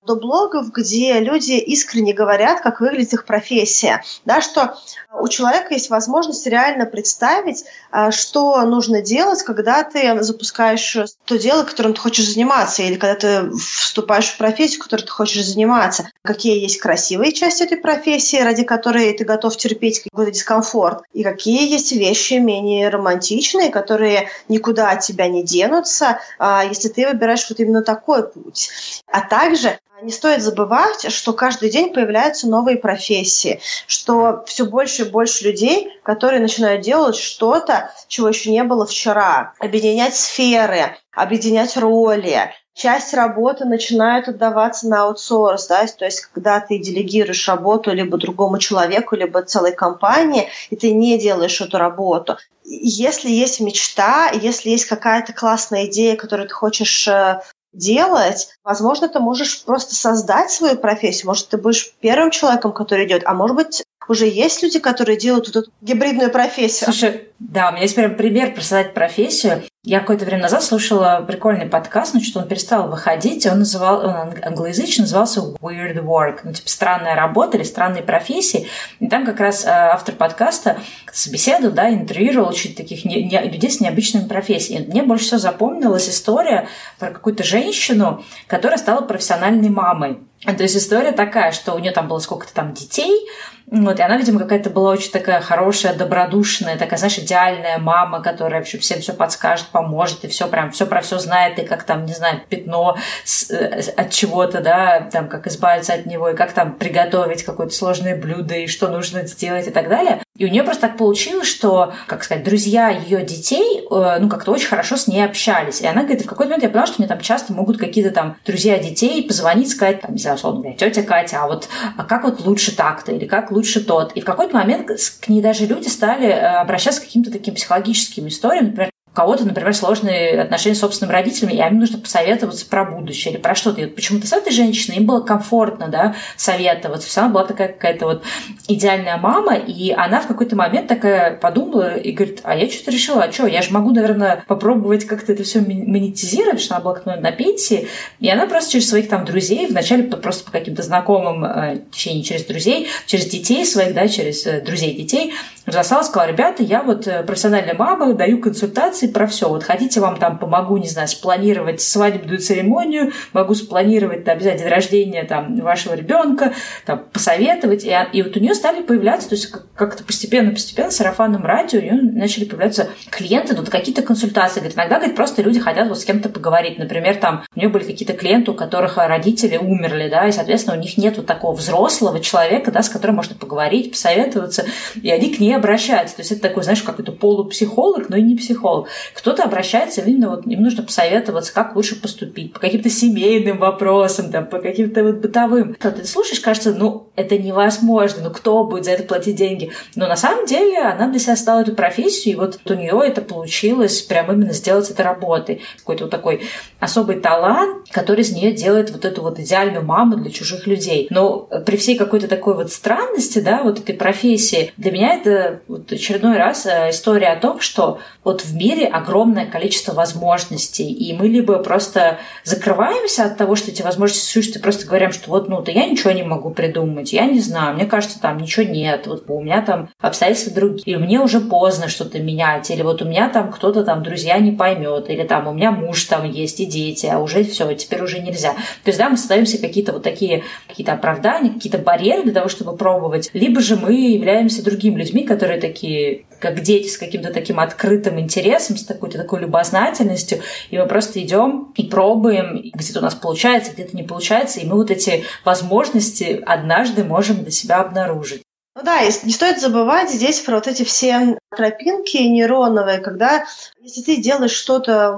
до блогов, где люди искренне говорят, как выглядит их профессия. Да, что у человека есть возможность реально представить, а, что нужно делать, когда ты запускаешь то дело, которым ты хочешь заниматься, или когда ты вступаешь в профессию, которой ты хочешь заниматься. Какие есть красивые части этой профессии, ради которой ты готов терпеть какой-то дискомфорт, и какие есть вещи менее романтичные, которые никуда от тебя не денутся, а, если ты выбираешь вот именно такой путь. А также не стоит забывать, что каждый день появляются новые профессии, что все больше и больше людей, которые начинают делать что-то, чего еще не было вчера, объединять сферы, объединять роли, часть работы начинает отдаваться на аутсорс, да, то есть когда ты делегируешь работу либо другому человеку, либо целой компании, и ты не делаешь эту работу. Если есть мечта, если есть какая-то классная идея, которую ты хочешь э, делать, возможно, ты можешь просто создать свою профессию, может, ты будешь первым человеком, который идет, а может быть, уже есть люди, которые делают вот эту гибридную профессию. Слушай, да, у меня есть прям пример про создать профессию. Я какое-то время назад слушала прикольный подкаст, но что-то он перестал выходить, он называл, он англоязычный, назывался Weird Work, ну, типа странная работа или странные профессии. И там как раз э, автор подкаста собеседовал, да, интервьюировал очень таких не, не, людей с необычными профессиями. Мне больше всего запомнилась история про какую-то женщину, которая стала профессиональной мамой. То есть история такая, что у нее там было сколько-то там детей, вот, и она, видимо, какая-то была очень такая хорошая, добродушная, такая, знаешь, идеальная мама, которая вообще всем все подскажет, поможет, и все прям, все про все знает, и как там, не знаю, пятно с, э, от чего-то, да, там, как избавиться от него, и как там приготовить какое-то сложное блюдо, и что нужно сделать, и так далее. И у нее просто так получилось, что, как сказать, друзья ее детей, э, ну, как-то очень хорошо с ней общались. И она говорит, в какой-то момент я поняла, что мне там часто могут какие-то там друзья детей позвонить, сказать, там, не знаю, условно говоря, тетя Катя, а вот а как вот лучше так-то, или как лучше тот. И в какой-то момент к ней даже люди стали э, обращаться к каким-то таким психологическим историям, например, кого-то, например, сложные отношения с собственными родителями, и им нужно посоветоваться про будущее или про что-то. И вот почему-то с этой женщиной им было комфортно да, советоваться. Все она была такая какая-то вот идеальная мама, и она в какой-то момент такая подумала и говорит, а я что-то решила, а что, я же могу, наверное, попробовать как-то это все монетизировать, что она была как на пенсии, и она просто через своих там друзей, вначале просто по каким-то знакомым, э, точнее, не через друзей, через детей своих, да, через э, друзей детей, разослала, сказала, ребята, я вот э, профессиональная мама, даю консультации про все. Вот хотите, вам там помогу, не знаю, спланировать свадебную церемонию, могу спланировать, да, обязательно день рождения там вашего ребенка, там, посоветовать. И, и вот у нее стали появляться, то есть как-то постепенно-постепенно сарафанным радио у нее начали появляться клиенты, ну, какие-то консультации. Говорит, иногда, говорит, просто люди хотят вот с кем-то поговорить. Например, там у нее были какие-то клиенты, у которых родители умерли, да, и, соответственно, у них нет вот такого взрослого человека, да, с которым можно поговорить, посоветоваться, и они к ней обращаются. То есть это такой, знаешь, какой-то полупсихолог, но и не психолог. Кто-то обращается, именно вот им нужно посоветоваться, как лучше поступить, по каким-то семейным вопросам, там, по каким-то вот бытовым. Когда ты слушаешь, кажется, ну, это невозможно, ну, кто будет за это платить деньги? Но на самом деле она для себя стала эту профессию, и вот у нее это получилось прям именно сделать это работой. Какой-то вот такой особый талант, который из нее делает вот эту вот идеальную маму для чужих людей. Но при всей какой-то такой вот странности, да, вот этой профессии, для меня это вот очередной раз э, история о том, что вот в мире огромное количество возможностей, и мы либо просто закрываемся от того, что эти возможности существуют, и просто говорим, что вот, ну, да я ничего не могу придумать, я не знаю, мне кажется, там ничего нет, вот у меня там обстоятельства другие, или мне уже поздно что-то менять, или вот у меня там кто-то там друзья не поймет, или там у меня муж там есть и дети, а уже все, теперь уже нельзя. То есть, да, мы себе какие-то вот такие какие-то оправдания, какие-то барьеры для того, чтобы пробовать, либо же мы являемся другими людьми, которые такие, как дети, с каким-то таким открытым интересом, с такой-то такой любознательностью, и мы просто идем и пробуем, где-то у нас получается, где-то не получается, и мы вот эти возможности однажды можем для себя обнаружить. Ну да, и не стоит забывать здесь про вот эти все тропинки нейроновые, когда если ты делаешь что-то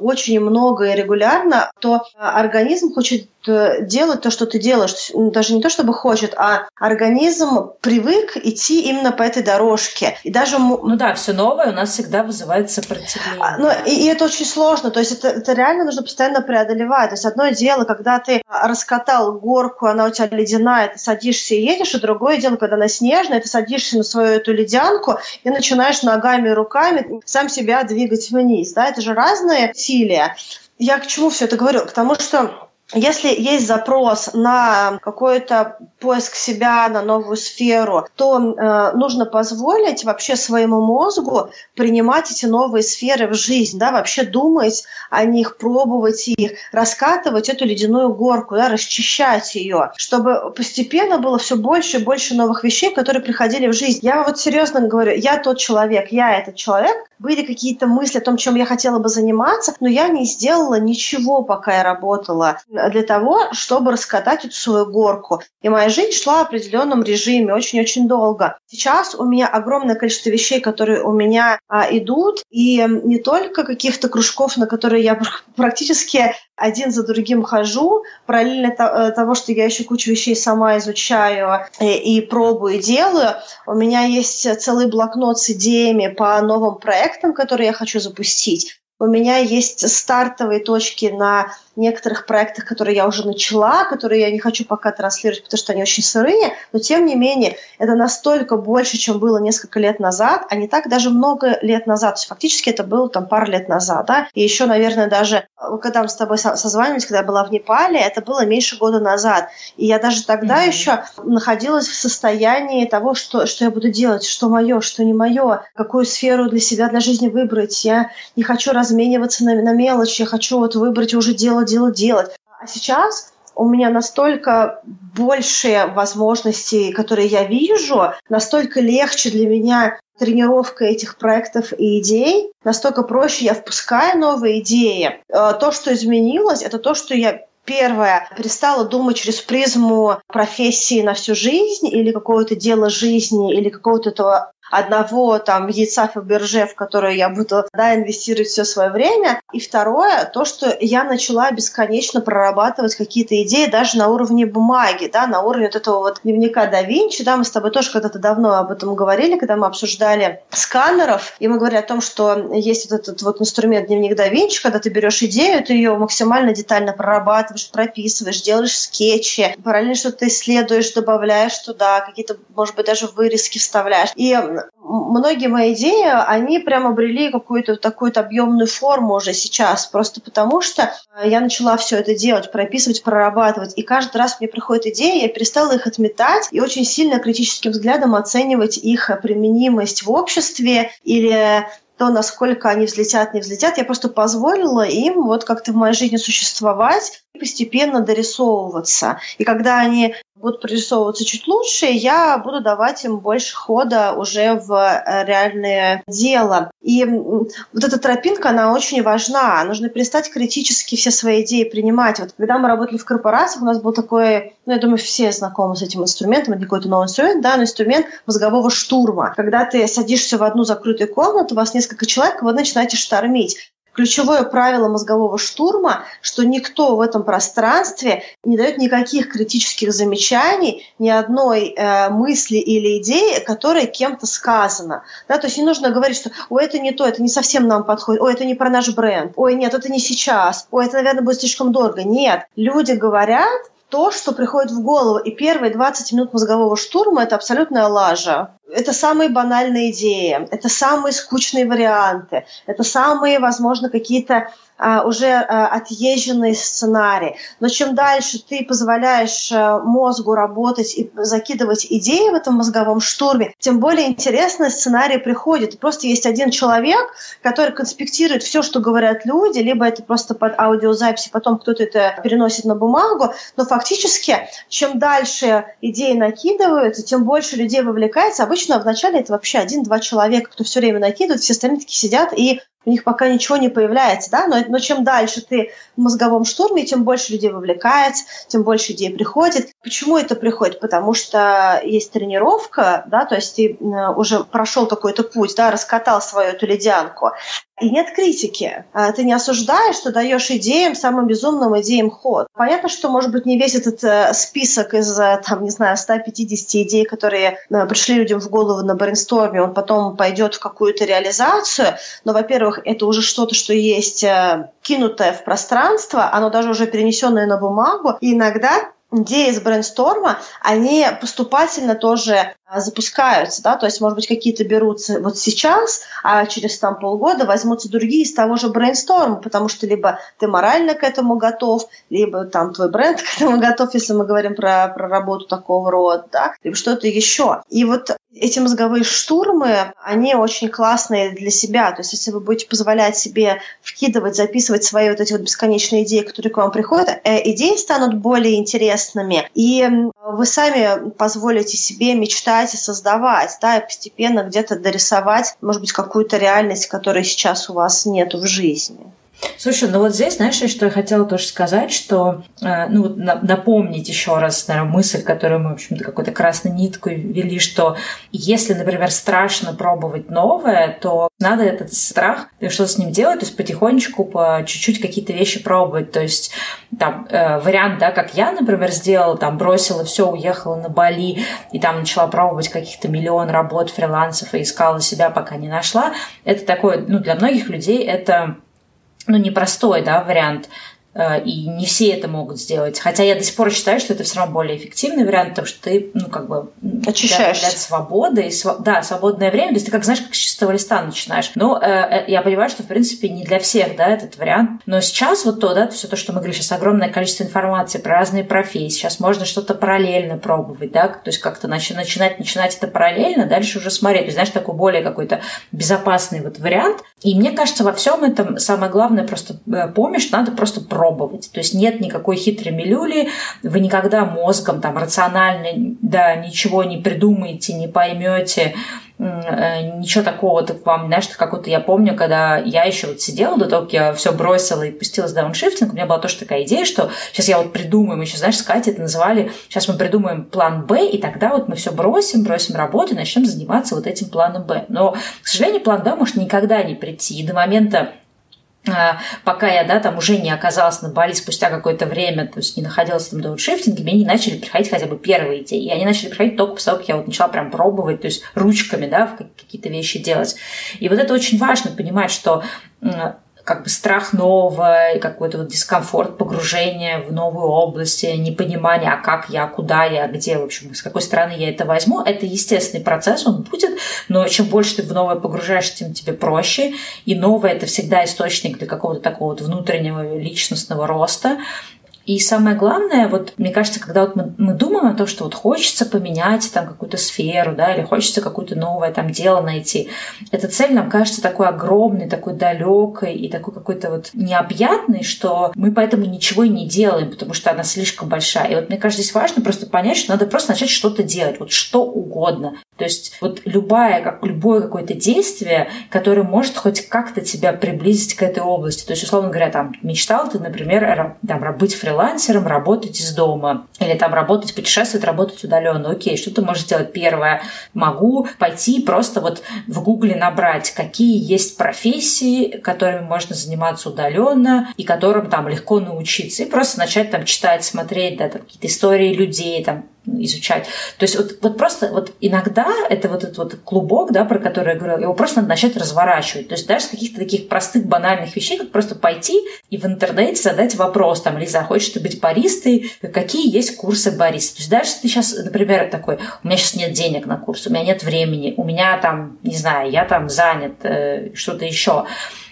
очень много и регулярно, то организм хочет э, делать то, что ты делаешь. Даже не то, чтобы хочет, а организм привык идти именно по этой дорожке. И даже... Ну да, все новое у нас всегда вызывает сопротивление. А, ну, и, и это очень сложно. То есть это, это реально нужно постоянно преодолевать. То есть одно дело, когда ты раскатал горку, она у тебя ледяная, ты садишься и едешь, и другое дело, когда она снежная, ты садишься на свою эту ледянку и начинаешь ногами и руками сам себя двигать вниз. Да? Это же разные усилия. Я к чему все это говорю? К тому, что если есть запрос на какой-то поиск себя, на новую сферу, то э, нужно позволить вообще своему мозгу принимать эти новые сферы в жизнь, да, вообще думать о них, пробовать их, раскатывать эту ледяную горку, да, расчищать ее, чтобы постепенно было все больше и больше новых вещей, которые приходили в жизнь. Я вот серьезно говорю, я тот человек, я этот человек, были какие-то мысли о том, чем я хотела бы заниматься, но я не сделала ничего, пока я работала для того, чтобы раскатать эту свою горку. И моя жизнь шла в определенном режиме очень-очень долго. Сейчас у меня огромное количество вещей, которые у меня а, идут, и не только каких-то кружков, на которые я практически один за другим хожу, параллельно э, того, что я еще кучу вещей сама изучаю и, э, и пробую и делаю, у меня есть целый блокнот с идеями по новым проектам, которые я хочу запустить. У меня есть стартовые точки на некоторых проектах, которые я уже начала, которые я не хочу пока транслировать, потому что они очень сырые, но тем не менее это настолько больше, чем было несколько лет назад, а не так даже много лет назад. То есть фактически это было там пару лет назад, да, и еще, наверное, даже когда мы с тобой созванивались, когда я была в Непале, это было меньше года назад. И я даже тогда mm-hmm. еще находилась в состоянии того, что, что я буду делать, что мое, что не мое, какую сферу для себя, для жизни выбрать. Я не хочу размениваться на, на мелочи, я хочу вот выбрать уже делать делать, делать. А сейчас у меня настолько больше возможностей, которые я вижу, настолько легче для меня тренировка этих проектов и идей, настолько проще я впускаю новые идеи. Э, то, что изменилось, это то, что я Первое, перестала думать через призму профессии на всю жизнь или какого-то дела жизни, или какого-то этого одного там яйца Фаберже, в которое я буду да, инвестировать все свое время. И второе, то, что я начала бесконечно прорабатывать какие-то идеи даже на уровне бумаги, да, на уровне вот этого вот дневника да Винчи. Да, мы с тобой тоже когда-то давно об этом говорили, когда мы обсуждали сканеров, и мы говорили о том, что есть вот этот вот инструмент дневник да Винчи, когда ты берешь идею, ты ее максимально детально прорабатываешь, прописываешь, делаешь скетчи, параллельно что-то исследуешь, добавляешь туда, какие-то, может быть, даже вырезки вставляешь. И многие мои идеи, они прям обрели какую-то такую объемную форму уже сейчас, просто потому что я начала все это делать, прописывать, прорабатывать, и каждый раз мне приходит идея, я перестала их отметать и очень сильно критическим взглядом оценивать их применимость в обществе или то, насколько они взлетят, не взлетят, я просто позволила им вот как-то в моей жизни существовать и постепенно дорисовываться. И когда они будут прорисовываться чуть лучше, я буду давать им больше хода уже в э, реальное дело. И вот эта тропинка, она очень важна. Нужно перестать критически все свои идеи принимать. Вот когда мы работали в корпорациях, у нас был такой, ну, я думаю, все знакомы с этим инструментом, это не какой-то новый инструмент, да, но инструмент мозгового штурма. Когда ты садишься в одну закрытую комнату, у вас несколько человек, вы начинаете штормить ключевое правило мозгового штурма, что никто в этом пространстве не дает никаких критических замечаний, ни одной э, мысли или идеи, которая кем-то сказана. Да, то есть не нужно говорить, что ой, это не то, это не совсем нам подходит, ой, это не про наш бренд, ой, нет, это не сейчас, ой, это, наверное, будет слишком дорого. Нет, люди говорят, то, что приходит в голову. И первые 20 минут мозгового штурма – это абсолютная лажа. Это самые банальные идеи, это самые скучные варианты, это самые, возможно, какие-то уже а, отъезженный сценарий. Но чем дальше ты позволяешь а, мозгу работать и закидывать идеи в этом мозговом штурме, тем более интересный сценарий приходит. Просто есть один человек, который конспектирует все, что говорят люди, либо это просто под аудиозапись, потом кто-то это переносит на бумагу. Но фактически, чем дальше идеи накидываются, тем больше людей вовлекается. Обычно вначале это вообще один-два человека, кто все время накидывает, все остальные такие сидят и у них пока ничего не появляется, да, но, но чем дальше ты в мозговом штурме, тем больше людей вовлекается, тем больше идей приходит. Почему это приходит? Потому что есть тренировка, да, то есть ты уже прошел какой-то путь, да, раскатал свою эту ледянку, и нет критики. А ты не осуждаешь, ты даешь идеям, самым безумным идеям ход. Понятно, что, может быть, не весь этот э, список из, э, там, не знаю, 150 идей, которые э, пришли людям в голову на брейнсторме, он потом пойдет в какую-то реализацию. Но, во-первых, это уже что-то, что есть кинутое в пространство, оно даже уже перенесенное на бумагу. И иногда идеи из брейнсторма, они поступательно тоже запускаются, да, то есть, может быть, какие-то берутся вот сейчас, а через там полгода возьмутся другие из того же брейнсторма, потому что либо ты морально к этому готов, либо там твой бренд к этому готов, если мы говорим про, про работу такого рода, да, либо что-то еще. И вот эти мозговые штурмы, они очень классные для себя. То есть, если вы будете позволять себе вкидывать, записывать свои вот эти вот бесконечные идеи, которые к вам приходят, э, идеи станут более интересными, и вы сами позволите себе мечтать читать и создавать, да, и постепенно где-то дорисовать, может быть, какую-то реальность, которой сейчас у вас нет в жизни. Слушай, ну вот здесь, знаешь, что я хотела тоже сказать, что, э, ну напомнить еще раз, наверное, мысль, которую мы, в общем-то, какой-то красной ниткой ввели, что если, например, страшно пробовать новое, то надо этот страх, что с ним делать, то есть потихонечку, по чуть-чуть какие-то вещи пробовать. То есть там э, вариант, да, как я, например, сделала, там бросила все, уехала на Бали и там начала пробовать каких-то миллион работ фрилансов и искала себя, пока не нашла. Это такое, ну, для многих людей это ну, непростой, да, вариант. Э, и не все это могут сделать. Хотя я до сих пор считаю, что это все равно более эффективный вариант, потому что ты, ну, как бы... Очищаешь. Для свободы, и, да, свободное время, то есть ты, как знаешь, как с чистого листа начинаешь. Но э, э, я понимаю, что, в принципе, не для всех, да, этот вариант. Но сейчас вот то, да, все то, что мы говорили, сейчас огромное количество информации про разные профессии, сейчас можно что-то параллельно пробовать, да, то есть как-то начинать, начинать это параллельно, дальше уже смотреть. То есть, знаешь, такой более какой-то безопасный вот вариант. И мне кажется, во всем этом самое главное просто э, помнишь, что надо просто пробовать пробовать. То есть нет никакой хитрой милюли, вы никогда мозгом там рационально да, ничего не придумаете, не поймете, э, ничего такого так вам, знаешь, какой-то я помню, когда я еще вот сидела до того, как я все бросила и пустилась в дауншифтинг, у меня была тоже такая идея, что сейчас я вот придумаю, мы еще, знаешь, с Катей это называли, сейчас мы придумаем план Б, и тогда вот мы все бросим, бросим работу и начнем заниматься вот этим планом Б. Но, к сожалению, план Б может никогда не прийти. И до момента пока я, да, там уже не оказалась на Бали спустя какое-то время, то есть не находилась там до дауншифтинге, мне не начали приходить хотя бы первые идеи. И они начали приходить только после того, как я вот начала прям пробовать, то есть ручками, да, какие-то вещи делать. И вот это очень важно понимать, что как бы страх нового, и какой-то вот дискомфорт погружения в новую область, непонимание, а как я, куда я, где, в общем, с какой стороны я это возьму, это естественный процесс, он будет, но чем больше ты в новое погружаешься, тем тебе проще, и новое это всегда источник для какого-то такого вот внутреннего личностного роста, и самое главное, вот мне кажется, когда вот мы, мы думаем о том, что вот хочется поменять там какую-то сферу, да, или хочется какое-то новое там дело найти, эта цель нам кажется такой огромной, такой далекой и такой какой-то вот необъятной, что мы поэтому ничего и не делаем, потому что она слишком большая. И вот мне кажется, здесь важно просто понять, что надо просто начать что-то делать, вот что угодно. То есть вот любое, как, любое какое-то действие, которое может хоть как-то тебя приблизить к этой области. То есть, условно говоря, там мечтал ты, например, там, быть фрилансером, работать из дома. Или там работать, путешествовать, работать удаленно. Окей, что ты можешь сделать? Первое, могу пойти просто вот в гугле набрать, какие есть профессии, которыми можно заниматься удаленно и которым там легко научиться. И просто начать там читать, смотреть, да, там какие-то истории людей, там изучать. То есть вот, вот просто вот иногда это вот этот вот клубок, да, про который я говорила, его просто надо начать разворачивать. То есть даже с каких-то таких простых банальных вещей, как просто пойти и в интернете задать вопрос, там, Лиза, хочешь ты быть баристой? Какие есть курсы бариста? То есть даже ты сейчас, например, такой, у меня сейчас нет денег на курс, у меня нет времени, у меня там, не знаю, я там занят, э, что-то еще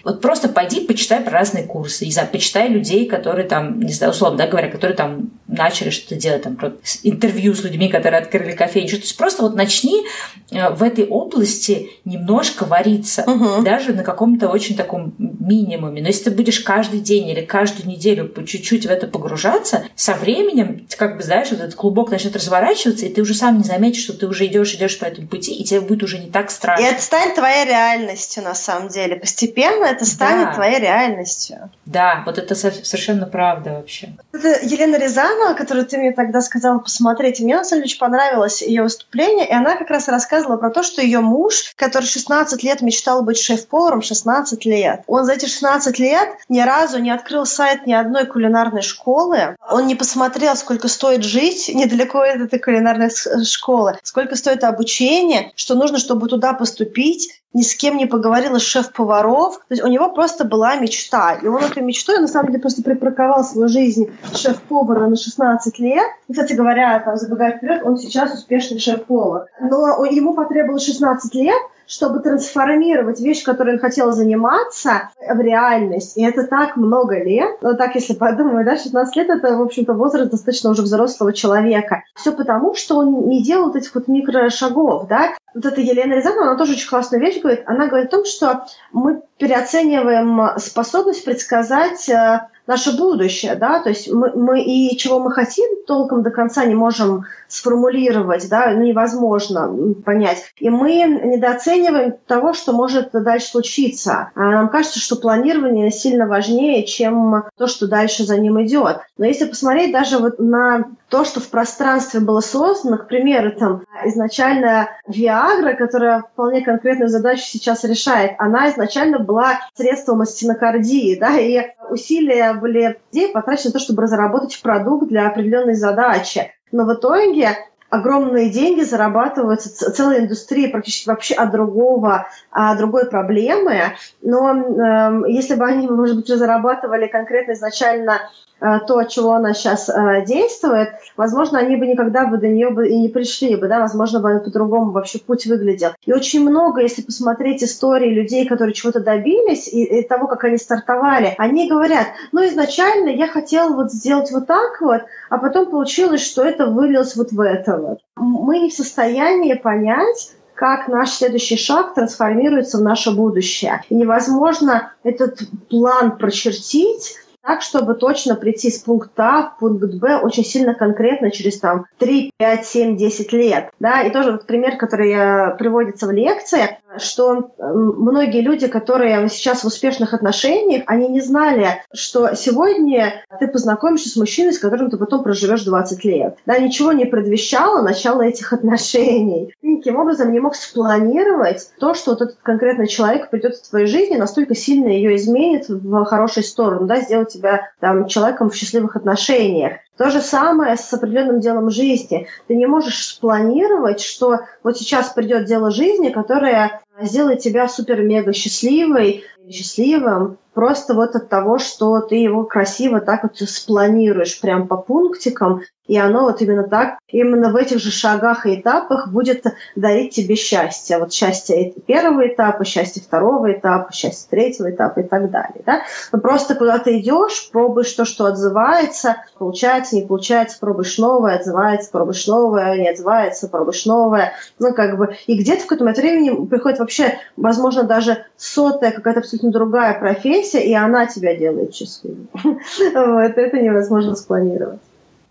вот просто пойди, почитай про разные курсы, не знаю, почитай людей, которые там, не знаю, условно да, говоря, которые там начали что-то делать, там, интервью с людьми, которые открыли кофейню. То есть просто вот начни э, в этой области немножко вариться, угу. даже на каком-то очень таком минимуме. Но если ты будешь каждый день или каждую неделю по чуть-чуть в это погружаться, со временем, как бы, знаешь, вот этот клубок начнет разворачиваться, и ты уже сам не заметишь, что ты уже идешь, идешь по этому пути, и тебе будет уже не так страшно. И это станет твоей реальностью, на самом деле. Постепенно это станет да. твоей реальностью. Да, вот это совершенно правда вообще. Это Елена Рязанова, которую ты мне тогда сказала посмотреть. мне, на самом деле, очень понравилось ее выступление, и она как раз рассказывала про то, что ее муж, который 16 лет мечтал быть шеф-поваром, 16 лет, он за эти 16 лет ни разу не открыл сайт ни одной кулинарной школы, он не посмотрел, сколько стоит жить недалеко от этой кулинарной школы, сколько стоит обучение, что нужно, чтобы туда поступить, ни с кем не поговорила шеф-поваров. То есть у него просто была мечта. И он этой мечтой, на самом деле, просто припарковал свою жизнь шеф-повара на 16 лет. И, кстати говоря, там, забегая вперед, он сейчас успешный шеф-повар. Но ему потребовалось 16 лет, чтобы трансформировать вещь, которой он хотел заниматься, в реальность. И это так много лет. Но так, если подумать, да, 16 лет — это, в общем-то, возраст достаточно уже взрослого человека. Все потому, что он не делал этих вот микрошагов, да. Вот эта Елена Рязанова, она тоже очень классную вещь говорит. Она говорит о том, что мы переоцениваем способность предсказать э, наше будущее, да, то есть мы, мы и чего мы хотим, толком до конца не можем сформулировать, да, ну, невозможно понять. И мы недооцениваем того, что может дальше случиться. А нам кажется, что планирование сильно важнее, чем то, что дальше за ним идет. Но если посмотреть даже вот на то, что в пространстве было создано, к примеру, там изначально Viagra, которая вполне конкретную задачу сейчас решает, она изначально была средством астенокардии, да, и усилия были людей потрачены на то, чтобы разработать продукт для определенной задачи. Но в итоге огромные деньги зарабатываются целая индустрия практически вообще от другого, от другой проблемы. Но э, если бы они, может быть, зарабатывали конкретно изначально то, от чего она сейчас э, действует, возможно, они бы никогда бы до нее бы и не пришли бы, да, возможно, бы по-другому вообще путь выглядел. И очень много, если посмотреть истории людей, которые чего-то добились, и, и того, как они стартовали, они говорят, ну, изначально я хотел вот сделать вот так вот, а потом получилось, что это вылилось вот в это вот. Мы не в состоянии понять, как наш следующий шаг трансформируется в наше будущее. И невозможно этот план прочертить, так, чтобы точно прийти с пункта А в пункт Б очень сильно конкретно через там 3, 5, 7, 10 лет. Да? И тоже вот пример, который приводится в лекции, что многие люди, которые сейчас в успешных отношениях, они не знали, что сегодня ты познакомишься с мужчиной, с которым ты потом проживешь 20 лет. Да, ничего не предвещало начало этих отношений. Ты никаким образом не мог спланировать то, что вот этот конкретный человек придет в твою жизнь и настолько сильно ее изменит в хорошую сторону, да, сделать тебя там, человеком в счастливых отношениях. То же самое с определенным делом жизни. Ты не можешь спланировать, что вот сейчас придет дело жизни, которое сделает тебя супер-мега счастливой, счастливым, просто вот от того, что ты его красиво так вот спланируешь прям по пунктикам, и оно вот именно так, именно в этих же шагах и этапах будет дарить тебе счастье. Вот счастье первого этапа, счастье второго этапа, счастье третьего этапа и так далее. Да? Но просто куда ты идешь, пробуешь то, что отзывается, получается, не получается, пробуешь новое, отзывается, пробуешь новое, не отзывается, пробуешь новое. Ну, как бы, и где-то в какое-то времени приходит вообще, возможно, даже сотая какая-то абсолютно другая профессия, и она тебя делает счастливым. Вот, это невозможно спланировать.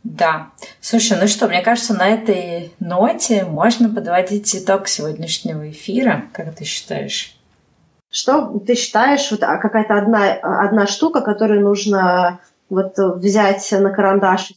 Да. Слушай, ну что, мне кажется, на этой ноте можно подводить итог сегодняшнего эфира. Как ты считаешь? Что ты считаешь, вот а, какая-то одна, одна штука, которую нужно вот взять на карандаш?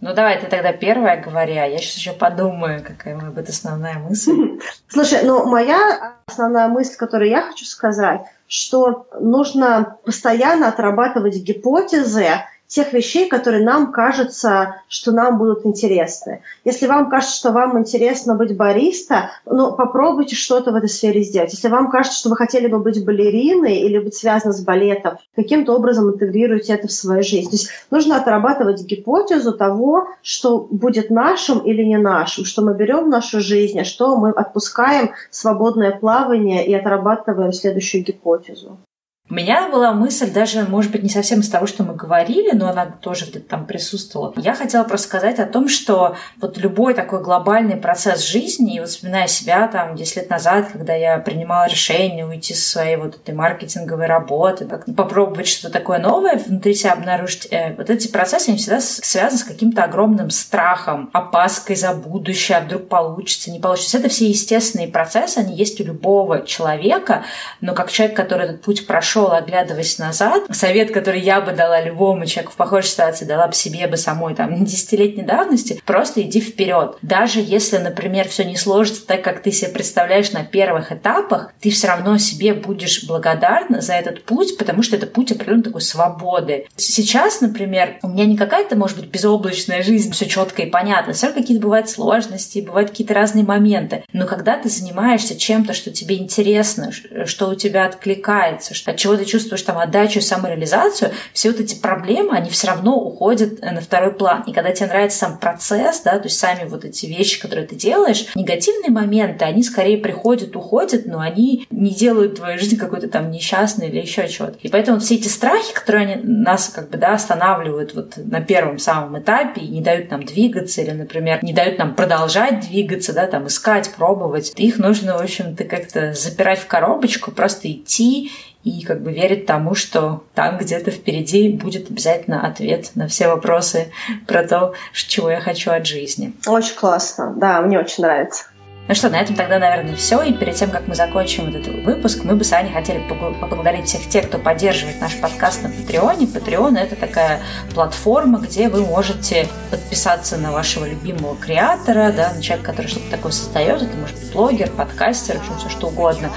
Ну давай ты тогда первая говори, а я сейчас еще подумаю, какая может быть основная мысль. Слушай, ну моя основная мысль, которую я хочу сказать, что нужно постоянно отрабатывать гипотезы тех вещей, которые нам кажется, что нам будут интересны. Если вам кажется, что вам интересно быть бариста, ну, попробуйте что-то в этой сфере сделать. Если вам кажется, что вы хотели бы быть балериной или быть связаны с балетом, каким-то образом интегрируйте это в свою жизнь. То есть нужно отрабатывать гипотезу того, что будет нашим или не нашим, что мы берем в нашу жизнь, а что мы отпускаем свободное плавание и отрабатываем следующую гипотезу. У меня была мысль, даже, может быть, не совсем из того, что мы говорили, но она тоже где-то там присутствовала. Я хотела просто сказать о том, что вот любой такой глобальный процесс жизни, и вот вспоминая себя там 10 лет назад, когда я принимала решение уйти со своей вот этой маркетинговой работы, попробовать что-то такое новое внутри себя обнаружить, э, вот эти процессы, они всегда связаны с каким-то огромным страхом, опаской за будущее, а вдруг получится, не получится. Это все естественные процессы, они есть у любого человека, но как человек, который этот путь прошел, нашел, оглядываясь назад. Совет, который я бы дала любому человеку в похожей ситуации, дала бы себе бы самой там десятилетней давности, просто иди вперед. Даже если, например, все не сложится так, как ты себе представляешь на первых этапах, ты все равно себе будешь благодарна за этот путь, потому что это путь определенной такой свободы. Сейчас, например, у меня не какая-то, может быть, безоблачная жизнь, все четко и понятно. Все равно какие-то бывают сложности, бывают какие-то разные моменты. Но когда ты занимаешься чем-то, что тебе интересно, что у тебя откликается, от чего ты чувствуешь там отдачу, самореализацию, все вот эти проблемы, они все равно уходят на второй план. И когда тебе нравится сам процесс, да, то есть сами вот эти вещи, которые ты делаешь, негативные моменты, они скорее приходят, уходят, но они не делают твою жизнь какой-то там несчастной или еще чего-то. И поэтому все эти страхи, которые они, нас как бы, да, останавливают вот на первом самом этапе и не дают нам двигаться или, например, не дают нам продолжать двигаться, да, там искать, пробовать, их нужно, в общем-то, как-то запирать в коробочку, просто идти и как бы верить тому, что там где-то впереди будет обязательно ответ на все вопросы про то, чего я хочу от жизни. Очень классно, да, мне очень нравится. Ну что, на этом тогда, наверное, все. И перед тем, как мы закончим вот этот выпуск, мы бы с Аней хотели поблагодарить всех тех, кто поддерживает наш подкаст на Патреоне. Патреон — это такая платформа, где вы можете подписаться на вашего любимого креатора, да, на человека, который что-то такое создает. Это может быть блогер, подкастер, в общем, все что угодно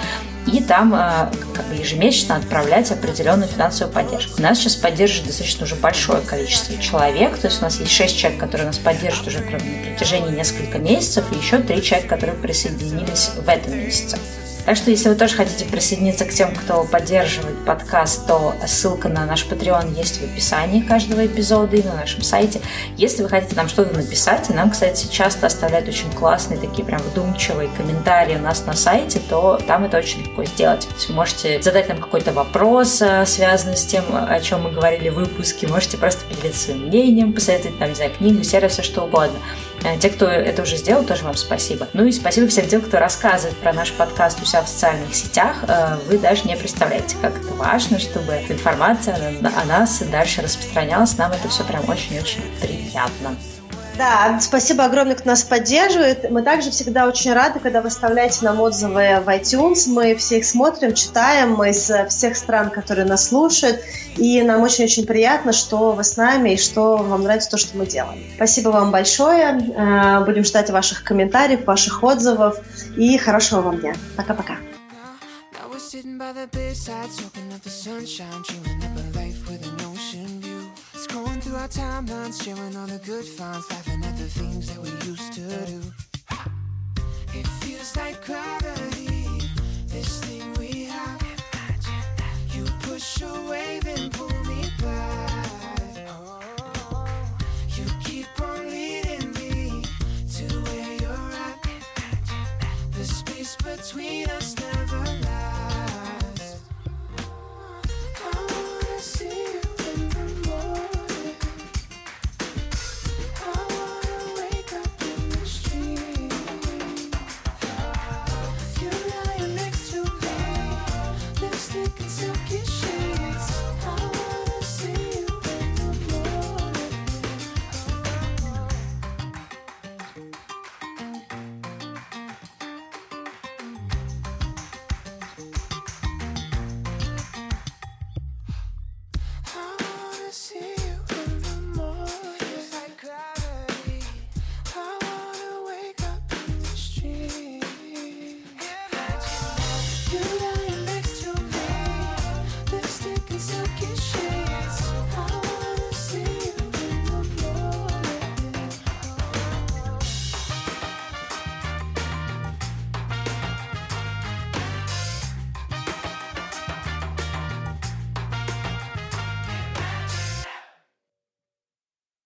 и там э, как бы ежемесячно отправлять определенную финансовую поддержку. Нас сейчас поддерживает достаточно уже большое количество человек, то есть у нас есть 6 человек, которые нас поддерживают уже на протяжении нескольких месяцев, и еще 3 человека, которые присоединились в этом месяце. Так что, если вы тоже хотите присоединиться к тем, кто поддерживает подкаст, то ссылка на наш Patreon есть в описании каждого эпизода и на нашем сайте. Если вы хотите нам что-то написать, и нам, кстати, часто оставляют очень классные, такие прям вдумчивые комментарии у нас на сайте, то там это очень легко сделать. Вы можете задать нам какой-то вопрос, э, связанный с тем, о чем мы говорили в выпуске, можете просто поделиться своим мнением, посоветовать там, не знаю, книгу, сервис, все что угодно. Э, те, кто это уже сделал, тоже вам спасибо. Ну и спасибо всем тем, кто рассказывает про наш подкаст у себя в социальных сетях. Э, вы даже не представляете, как это важно, чтобы информация о нас дальше распространялась. Нам это все прям очень-очень приятно. Да, спасибо огромное, кто нас поддерживает. Мы также всегда очень рады, когда вы оставляете нам отзывы в iTunes. Мы все их смотрим, читаем, мы из всех стран, которые нас слушают. И нам очень-очень приятно, что вы с нами и что вам нравится то, что мы делаем. Спасибо вам большое. Э, будем ждать ваших комментариев, ваших отзывов. И хорошего вам дня. Пока-пока. Sitting by the bedside, soaking up the sunshine, dreaming to our timelines, sharing all the good finds, laughing at the things that we used to do. It feels like gravity, this thing we have. You push away, then pull me back. Oh, you keep on leading me to where you're at. The space between us.